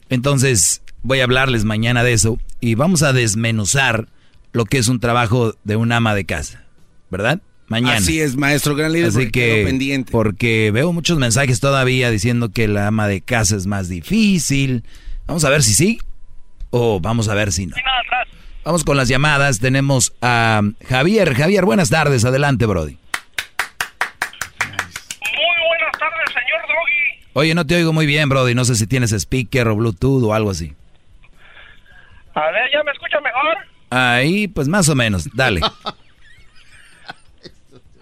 Entonces voy a hablarles mañana de eso y vamos a desmenuzar lo que es un trabajo de un ama de casa, ¿verdad? Mañana. Así es, maestro, gran líder, Así que, pendiente. porque veo muchos mensajes todavía diciendo que la ama de casa es más difícil. Vamos a ver si sí o vamos a ver si no. Vamos con las llamadas. Tenemos a Javier. Javier, buenas tardes. Adelante, Brody. Muy buenas tardes, señor Doggy. Oye, no te oigo muy bien, Brody. No sé si tienes speaker o Bluetooth o algo así. A ver, ¿ya me escucha mejor? Ahí, pues más o menos. Dale. A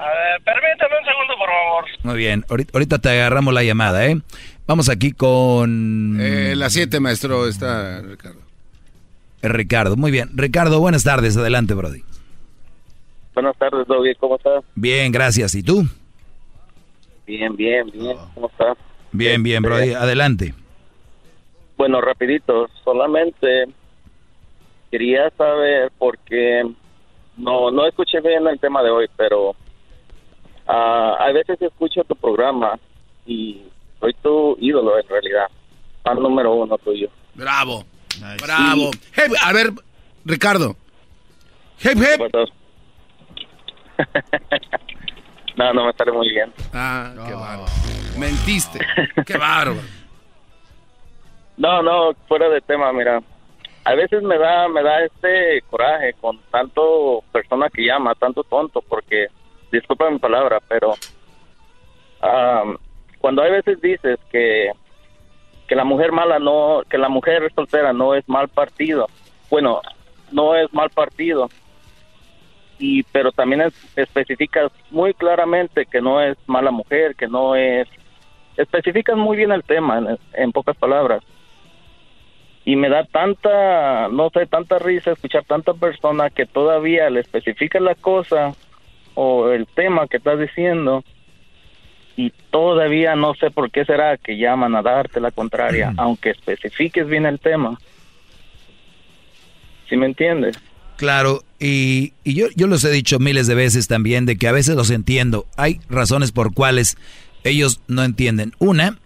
ver, permítame un segundo, por favor. Muy bien. Ahorita, ahorita te agarramos la llamada, ¿eh? Vamos aquí con... Eh, la 7, maestro, está Ricardo. Ricardo, muy bien. Ricardo, buenas tardes. Adelante, Brody. Buenas tardes, Doggy. ¿Cómo estás? Bien, gracias. ¿Y tú? Bien, bien, bien. ¿Cómo estás? Bien, bien, Brody. Adelante. Bueno, rapidito. Solamente quería saber porque no no escuché bien el tema de hoy, pero ah, a veces escucho tu programa y soy tu ídolo en realidad. Fan número uno tuyo. Bravo. Bravo. Hey, a ver, Ricardo. Hip, hip. No, no me sale muy bien. Ah, qué bárbaro. Mentiste. qué bárbaro. No, no, fuera de tema, mira. A veces me da me da este coraje con tanto persona que llama, tanto tonto, porque, disculpa mi palabra, pero am, cuando hay veces dices que que la mujer mala no, que la mujer soltera no es mal partido, bueno, no es mal partido, y pero también es- especificas muy claramente que no es mala mujer, que no es, especificas muy bien el tema en, en pocas palabras. Y me da tanta, no sé, tanta risa escuchar tanta persona que todavía le especifica la cosa o el tema que estás diciendo y todavía no sé por qué será que llaman a darte la contraria, aunque especifiques bien el tema. ¿Sí me entiendes? Claro, y, y yo, yo los he dicho miles de veces también de que a veces los entiendo. Hay razones por cuales ellos no entienden. Una,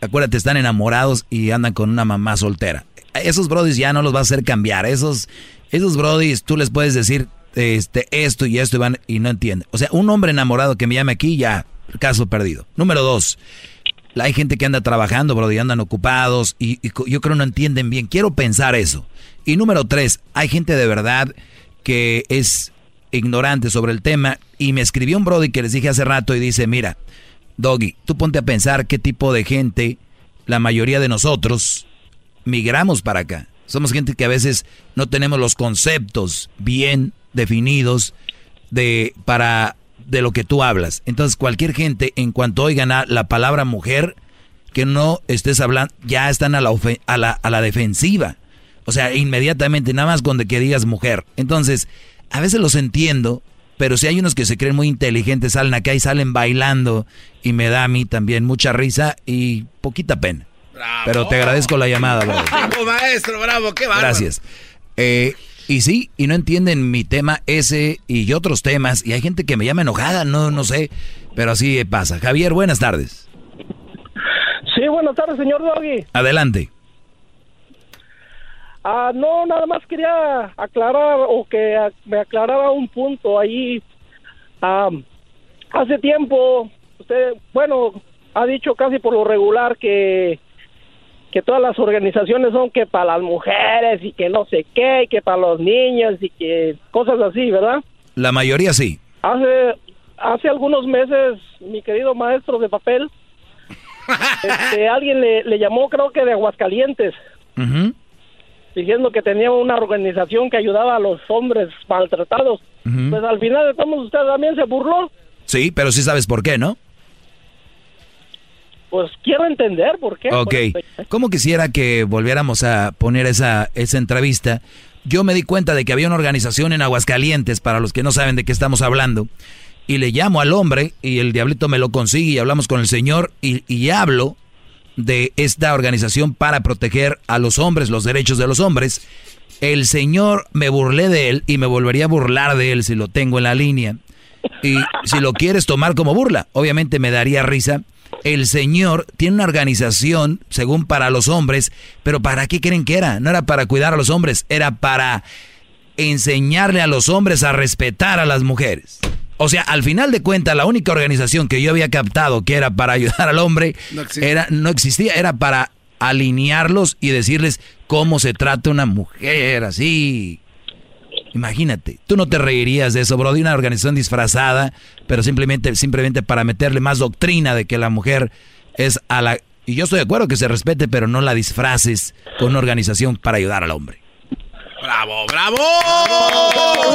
acuérdate, están enamorados y andan con una mamá soltera. Esos brodis ya no los vas a hacer cambiar. Esos, esos brodis tú les puedes decir este, esto y esto y, van, y no entienden. O sea, un hombre enamorado que me llame aquí, ya, caso perdido. Número dos, hay gente que anda trabajando, brody, andan ocupados y, y yo creo no entienden bien. Quiero pensar eso. Y número tres, hay gente de verdad que es ignorante sobre el tema y me escribió un brody que les dije hace rato y dice, mira, Doggy, tú ponte a pensar qué tipo de gente la mayoría de nosotros migramos para acá. Somos gente que a veces no tenemos los conceptos bien definidos de para de lo que tú hablas. Entonces, cualquier gente en cuanto oigan a la palabra mujer que no estés hablando, ya están a la, a la, a la defensiva. O sea, inmediatamente, nada más cuando que digas mujer. Entonces, a veces los entiendo, pero si hay unos que se creen muy inteligentes, salen acá y salen bailando, y me da a mí también mucha risa y poquita pena. Pero te agradezco la llamada, brother. Bravo, maestro, bravo, qué bárbaro. Gracias. Eh, y sí, y no entienden mi tema ese y otros temas, y hay gente que me llama enojada, no, no sé, pero así pasa. Javier, buenas tardes. Sí, buenas tardes, señor Doggy. Adelante. Ah, no, nada más quería aclarar o que me aclarara un punto ahí. Ah, hace tiempo, usted, bueno, ha dicho casi por lo regular que que todas las organizaciones son que para las mujeres y que no sé qué, y que para los niños y que cosas así, ¿verdad? La mayoría sí. Hace hace algunos meses, mi querido maestro de papel, este, alguien le, le llamó, creo que de Aguascalientes, diciendo que tenía una organización que ayudaba a los hombres maltratados. Pues al final de todo, usted también se burló. Sí, pero sí sabes por qué, ¿no? Pues quiero entender por qué. Ok. ¿Cómo quisiera que volviéramos a poner esa, esa entrevista? Yo me di cuenta de que había una organización en Aguascalientes, para los que no saben de qué estamos hablando, y le llamo al hombre y el diablito me lo consigue y hablamos con el señor y, y hablo de esta organización para proteger a los hombres, los derechos de los hombres. El señor me burlé de él y me volvería a burlar de él si lo tengo en la línea. Y si lo quieres tomar como burla, obviamente me daría risa. El señor tiene una organización, según para los hombres, pero ¿para qué creen que era? No era para cuidar a los hombres, era para enseñarle a los hombres a respetar a las mujeres. O sea, al final de cuentas, la única organización que yo había captado que era para ayudar al hombre No existe. era, no existía, era para alinearlos y decirles cómo se trata una mujer así. Imagínate, tú no te reirías de eso, bro, de una organización disfrazada, pero simplemente, simplemente para meterle más doctrina de que la mujer es a la... Y yo estoy de acuerdo que se respete, pero no la disfraces con una organización para ayudar al hombre. Bravo, bravo.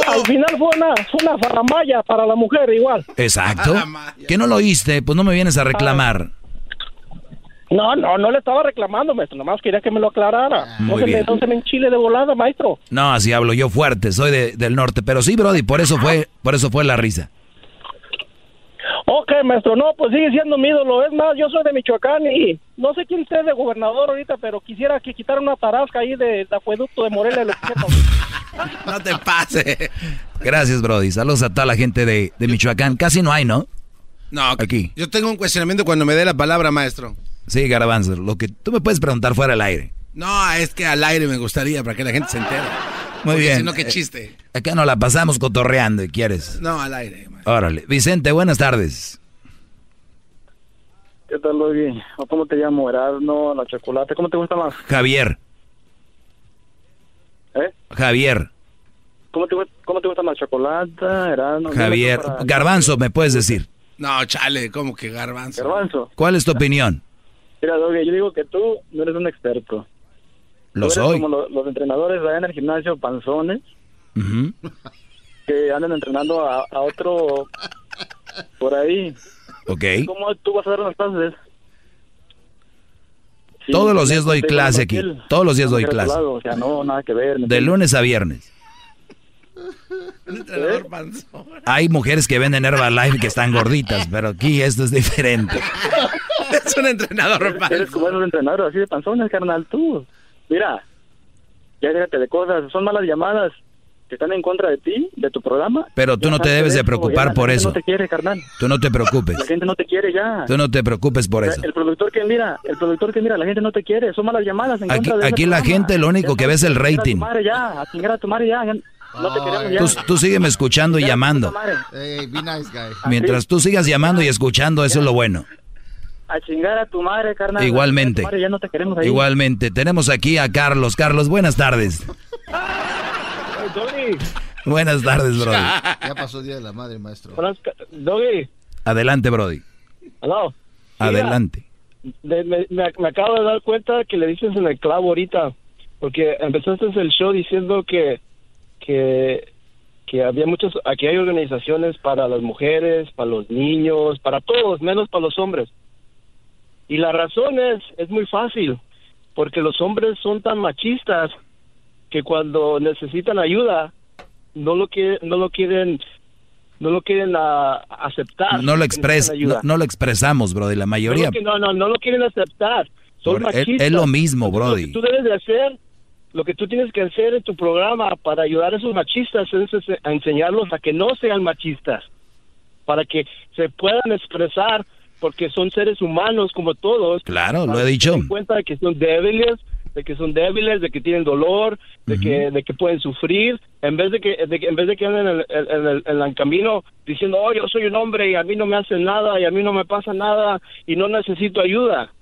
Al final fue una, fue una faramaya para la mujer igual. Exacto. ¿Que no lo oíste? Pues no me vienes a reclamar. No, no, no le estaba reclamando, maestro. Nomás quería que me lo aclarara. no, muy me, no se me enchile de volada, maestro. No, así hablo yo fuerte, soy de- del norte, pero sí, Brody, por eso fue, por eso fue la risa. Ok, maestro. No, pues sigue siendo mi ídolo. Es más, yo soy de Michoacán y no sé quién esté de gobernador ahorita, pero quisiera que quitara una tarasca ahí del acueducto de Morelia. lo que sea. No te pase. Gracias, Brody. Saludos a toda la gente de, de Michoacán. Casi no hay, ¿no? No, Aquí. yo tengo un cuestionamiento cuando me dé la palabra, maestro. Sí, Garbanzo, lo que tú me puedes preguntar fuera del aire. No, es que al aire me gustaría para que la gente se entere. Muy Porque bien. Si no, qué Eh, chiste. Acá nos la pasamos cotorreando, y quieres. No, al aire. Órale. Vicente, buenas tardes. ¿Qué tal, Luigi? ¿O ¿Cómo te llamo? Erasmo, la chocolate. ¿Cómo te gusta más? Javier. ¿Eh? Javier. ¿Cómo te, cómo te gusta más? ¿Chocolate? Erasmo? Javier. Para- Garbanzo, ¿me puedes decir? No, chale, como que garbanzo. Garbanzo. ¿Cuál es tu opinión? Mira, Doggy, yo digo que tú no eres un experto. Lo Tú eres soy. como lo- los entrenadores allá en el gimnasio panzones Ujú. que andan entrenando a, a otro por ahí. Ok. ¿Cómo tú vas a dar unas clases? Sí, Todos los días doy clase un aquí. Todos los días doy clase. O sea, no, nada que ver. ¿me De lunes a viernes. Un entrenador panzón. Hay mujeres que venden Herbalife que están gorditas, pero aquí esto es diferente. es un entrenador Eres- Eres como esos entrenadores así de panzones, carnal, tú. Mira, ya déjate de cosas. Son malas llamadas que están en contra de ti, de tu programa. Pero tú Ya no te debes de preocupar ya, por la gente eso. no te quiere, carnal. Tú no te preocupes. La gente no te quiere ya. Tú no te preocupes por O sea, eso. El productor que mira, el productor que mira, la gente no te quiere. Son malas llamadas en Aquí, contra de aquí la programa. gente lo único que ve es el A a tu rating. madre ya, a chingar a tu madre ya. ya No te queremos ya. Tú, tú sígueme escuchando y llamando. Hey, be nice, guy. Mientras tú sigas llamando y escuchando, eso es lo bueno. A chingar a tu madre, carnal. Igualmente. A madre, ya no te queremos ahí. Igualmente. Tenemos aquí a Carlos. Carlos, buenas tardes. Buenas tardes, Brody. Ya pasó Día de la Madre, maestro. Doggy, Adelante, Brody. hello. Adelante. De- me, me- me acabo de dar cuenta que le dices en el clavo ahorita, porque empezaste el show diciendo que, que, que había muchas, aquí hay organizaciones para las mujeres, para los niños, para todos, menos para los hombres. Y la razón es, es muy fácil, porque los hombres son tan machistas que cuando necesitan ayuda, no lo quieren, no lo quieren, no lo quieren ah, aceptar. No lo expres, Necesitan no, no lo expresamos, Brody. La mayoría. no, no, no lo quieren aceptar. Son machistas. es lo mismo, Lo que Brody. tú debes de hacer, lo que tú tienes que hacer en tu programa para ayudar a esos machistas es a enseñarlos a que no sean machistas, para que se puedan expresar, porque son seres humanos como todos. Claro, lo he dicho. se cuenta de que son débiles, de que son débiles, de que tienen dolor, de que de que pueden sufrir, en vez de que, de que- en vez de que anden en el, en el- en el camino diciendo, oh, yo soy un hombre y a mí no me hacen nada y a mí no me pasa nada y no necesito ayuda.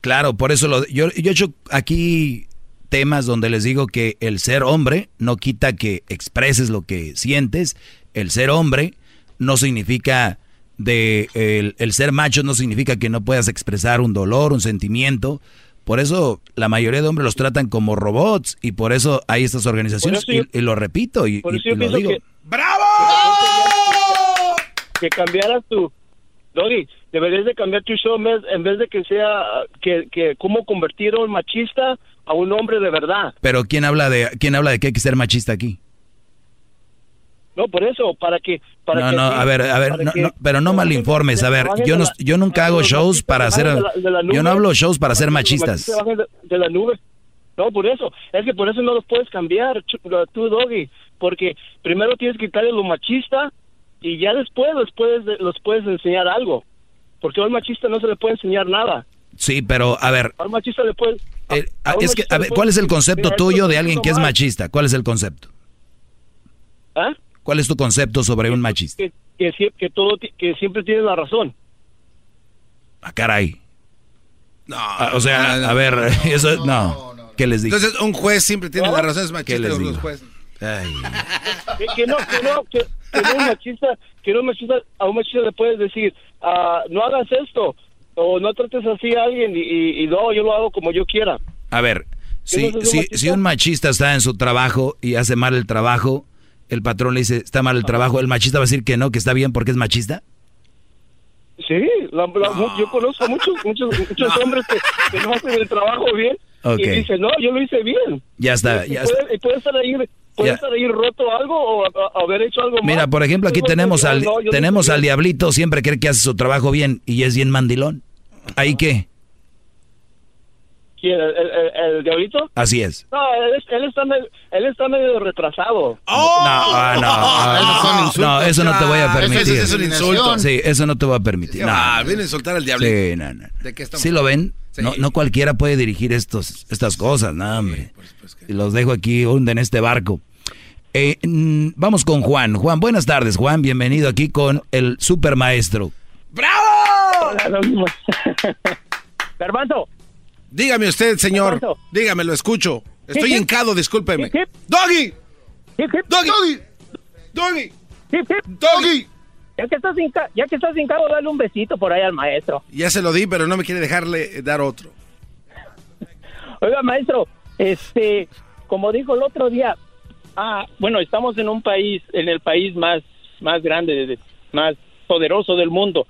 Claro, por eso lo, yo, yo he hecho aquí temas donde les digo que el ser hombre no quita que expreses lo que sientes. El ser hombre no significa de el, el ser macho no significa que no puedas expresar un dolor, un sentimiento. Por eso la mayoría de hombres los tratan como robots y por eso hay estas organizaciones y, y lo repito y, lo digo. que... Que cambiaras tu... Doggy, deberías de cambiar tu show en vez, en vez de que sea que, que cómo convertir a un machista a un hombre de verdad. Pero quién habla de quién habla de que hay que ser machista aquí? No, por eso, para que... Para no, que no, a ver, a ver, no, que- no, pero no malinformes. A ver, yo no, yo nunca hago shows para hacer, yo no hablo shows para ser machistas. De, la nube. No, por eso. Es que por eso no los puedes cambiar, tú, Doggy. Porque primero tienes que quitarle lo machista y ya después los puedes, los puedes enseñar algo. Porque a un machista no se le puede enseñar nada. Sí, pero a ver, A un machista le puede... eh, a es que, a ver, ¿cuál es el concepto "Mira, esto tuyo de alguien que es mal". machista? ¿Cuál es el concepto? ¿Ah? ¿Cuál es tu concepto sobre un machista? Que, que, sie- que todo, que siempre tiene la razón. Ah, caray. Ah, o sea, a ver, eso es- no. ¿Qué les digo? Entonces, un juez siempre tiene la razón, es ¿Qué machista les los digo? jueces. Ay. que, que no, que no, que, que no un machista, que no un machista, a un machista le puedes decir, ah, no hagas esto, o no trates así a alguien, y, y- y no, yo lo hago como yo quiera. A ver, si, no si, si un machista está en su trabajo y hace mal el trabajo, el patrón le dice, está mal el trabajo, ¿el machista va a decir que no, que está bien porque es machista? Sí, la- la- yo conozco muchos muchos muchos hombres que, que no hacen el trabajo bien Ok. y dicen, no, yo lo hice bien. Ya está, Y ya puede, está. y puede estar ahí, puede estar ahí roto algo o a- a- haber hecho algo Mira, mal. por ejemplo, aquí tenemos no, al no, tenemos al diablito, siempre cree que hace su trabajo bien y es bien mandilón. ¿Ahí qué? ¿Quién, el, el- el diablito? Así es. No, él, es- él está medio, él está medio retrasado. No, ah, no, ah, no, eso no te voy a permitir. Eso es un insulto. Sí, eso no te voy a permitir. No, Ah, no. viene a insultar al diablito. Sí, no, no. ¿De qué estamos ¿Sí lo ven? Sí. No, no cualquiera puede dirigir estos, estas cosas, no, hombre. Y los dejo aquí, hunden este barco. Eh, mm, vamos con Juan. Juan, buenas tardes, Juan. Bienvenido aquí con el super maestro. ¡Bravo! Garbanzo. Dígame usted, señor. Dígame, lo escucho. Estoy hincado, discúlpeme. ¡Doggy! ¡Doggy! ¡Doggy! ¡Doggy! Ya que estás hinca- ya que estás hincado, dale un besito por ahí al maestro. Ya se lo di, pero no me quiere dejarle dar otro. Oiga, maestro, este, como dijo el otro día, ah, bueno, estamos en un país, en el país más, más grande, de- más poderoso del mundo.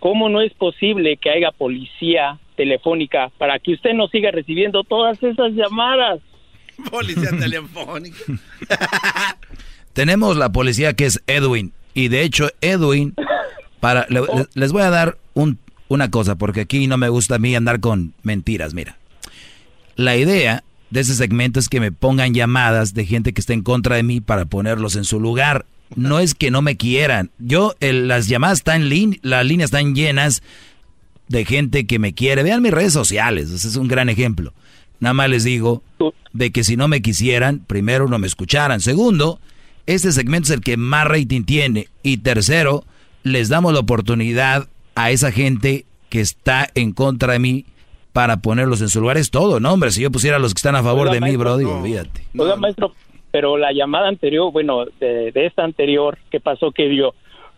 ¿Cómo no es posible que haya policía telefónica para que usted no siga recibiendo todas esas llamadas? Policía telefónica. Tenemos la policía que es Edwin. Y de hecho, Edwin, para, le- le- les voy a dar un, una cosa, porque aquí no me gusta a mí andar con mentiras, mira. La idea de ese segmento es que me pongan llamadas de gente que está en contra de mí para ponerlos en su lugar. No es que no me quieran. Yo, el- las llamadas están, las líneas están llenas de gente que me quiere. Vean mis redes sociales, ese es un gran ejemplo. Nada más les digo de que si no me quisieran, primero no me escucharan. Segundo, este segmento es el que más rating tiene. Y tercero, les damos la oportunidad a esa gente que está en contra de mí para ponerlos en su lugar. Es todo, ¿no, hombre? Si yo pusiera a los que están a favor de mí, no. olvídate. Oiga, maestro, pero la llamada anterior, bueno, de, de esta anterior, ¿qué pasó? Que dio,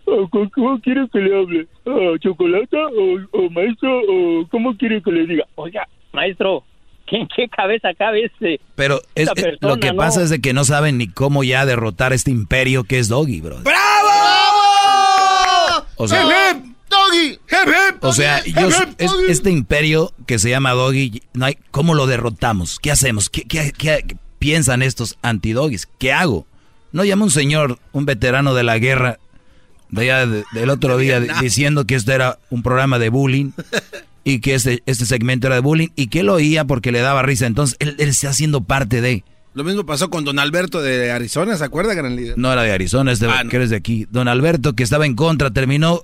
"Ah, ¿cómo- ¿cómo quiere que le hable? ¿A ¿Chocolata o, o maestro o cómo quiere que le diga? Oiga, maestro, ¿qué, en qué cabeza cabe este? Pero es- esta eh, lo que no? pasa es de que no saben ni cómo ya derrotar este imperio que es Doggy, bro. O sea, ¡Doggy! O sea, yo, es- este imperio que se llama Doggy, no hay, ¿cómo lo derrotamos? ¿Qué hacemos? ¿Qué, qué- qué- qué piensan estos antidoggies? ¿Qué hago? No llama un señor, un veterano de la guerra, de allá de- del otro día, di- diciendo que este era un programa de bullying y que este, este segmento era de bullying y que él oía porque le daba risa. Entonces, él, él está haciendo parte de... Lo mismo pasó con Don Alberto de Arizona, ¿se acuerda, gran líder? No era de Arizona, es de, Ah, no. que eres de aquí. Don Alberto, que estaba en contra, terminó...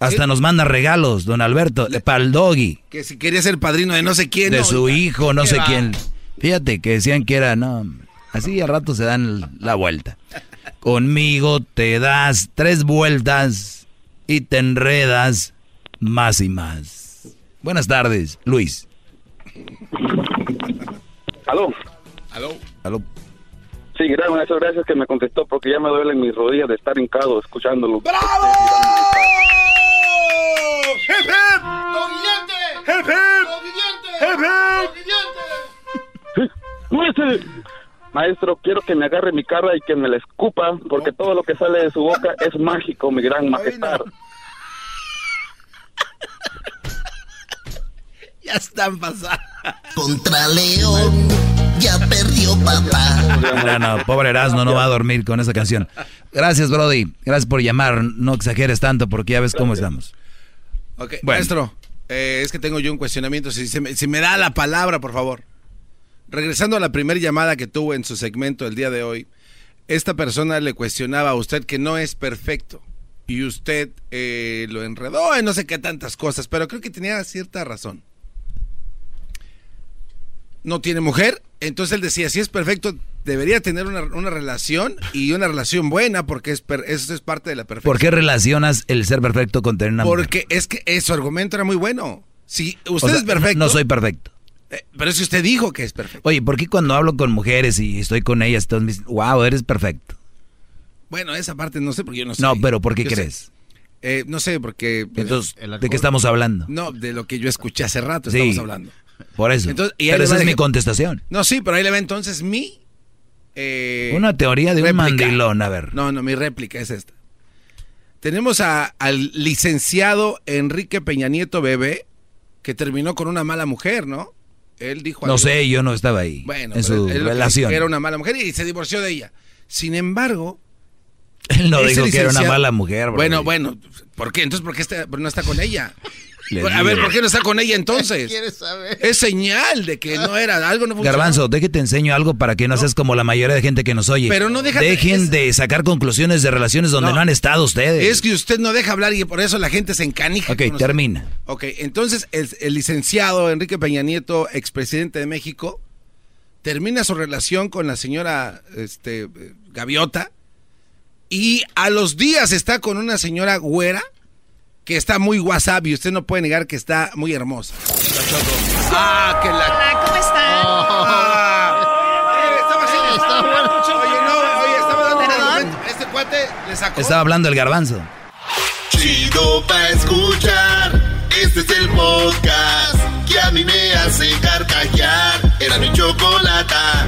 Hasta nos manda regalos, don Alberto, para el doggy. Que si quería ser padrino de no sé quién. de no, su hijo, no ¿Qué sé va? quién. Fíjate que decían que era, no, así a rato se dan la vuelta. Conmigo te das tres vueltas y te enredas más y más. Buenas tardes, Luis. ¿Aló? ¿Aló? ¿Aló? Sí, gracias, maestro, gracias que me contestó porque ya me duelen mis rodillas de estar hincado escuchándolo. ¡Hip, hip! ¡Doguillente! ¡Hip, hip! ¡Doguillente! Maestro, Maestro, quiero que me agarre mi cara y que me la escupa porque todo lo que sale de su boca es mágico, mi gran majestad. Ya están pasando. Contra León, ya perdió papá. No, no, pobre Erasmo no va a dormir con esa canción. Gracias, Brody. Gracias por llamar. No exageres tanto porque ya ves cómo estamos. Ok, Bueno. maestro, eh, es que tengo yo un cuestionamiento. Si, se me, si me da la palabra, por favor. Regresando a la primera llamada que tuvo en su segmento el día de hoy, esta persona le cuestionaba a usted que no es perfecto. Y usted eh, lo enredó en no sé qué tantas cosas, pero creo que tenía cierta razón. No tiene mujer, entonces él decía, si es perfecto, debería tener una, una relación y una relación buena porque es per- eso es parte de la perfección. ¿Por qué relacionas el ser perfecto con tener una mujer? Porque es que eh, su argumento era muy bueno. Si usted O sea, es perfecto. No soy perfecto. Eh, pero si usted dijo que es perfecto. Oye, ¿por qué cuando hablo con mujeres y estoy con ellas, todos me dicen, wow, eres perfecto? Bueno, esa parte no sé porque yo no sé. No, pero ¿por qué Yo crees? Eh, no sé, porque. Entonces, ¿de qué estamos hablando? No, de lo que yo escuché hace rato Sí, estamos hablando. Por eso. Entonces, y pero esa es mi que- contestación. No, sí, pero ahí le va entonces mi. eh, Una teoría de un mandilón, a ver. No, no, mi réplica es esta. Tenemos a- al licenciado Enrique Peña Nieto Bebé, que terminó con una mala mujer, ¿no? Él dijo No sé, yo no estaba ahí. Bueno, en su él relación. dijo que era una mala mujer y se divorció de ella. Sin embargo, Él no dijo que era una mala mujer. bro. Bueno, bueno, ¿por qué? Entonces, ¿por qué está- no está con ella? Le a ver, ¿por qué no está con ella entonces? ¿Quieres saber? Es señal de que no era, algo no funcionó. Garbanzo, deje te enseño algo para que no, seas como la mayoría de gente que nos oye. Pero no deja- Dejen es- de sacar conclusiones de relaciones donde no, No. han estado ustedes. Es que usted no deja hablar y por eso la gente se encanija. Ok, termina. Ok, entonces el, el licenciado Enrique Peña Nieto, expresidente de México, termina su relación con la señora este, Gaviota y a los días está con una señora güera que está muy wasabi. Usted no puede negar que está muy hermosa. Ah, que la... Hola, ¿cómo están? Este estaba hablando el garbanzo. Chido pa escuchar. Este es el podcast que a mí me hace carcajear. Era mi chocolata.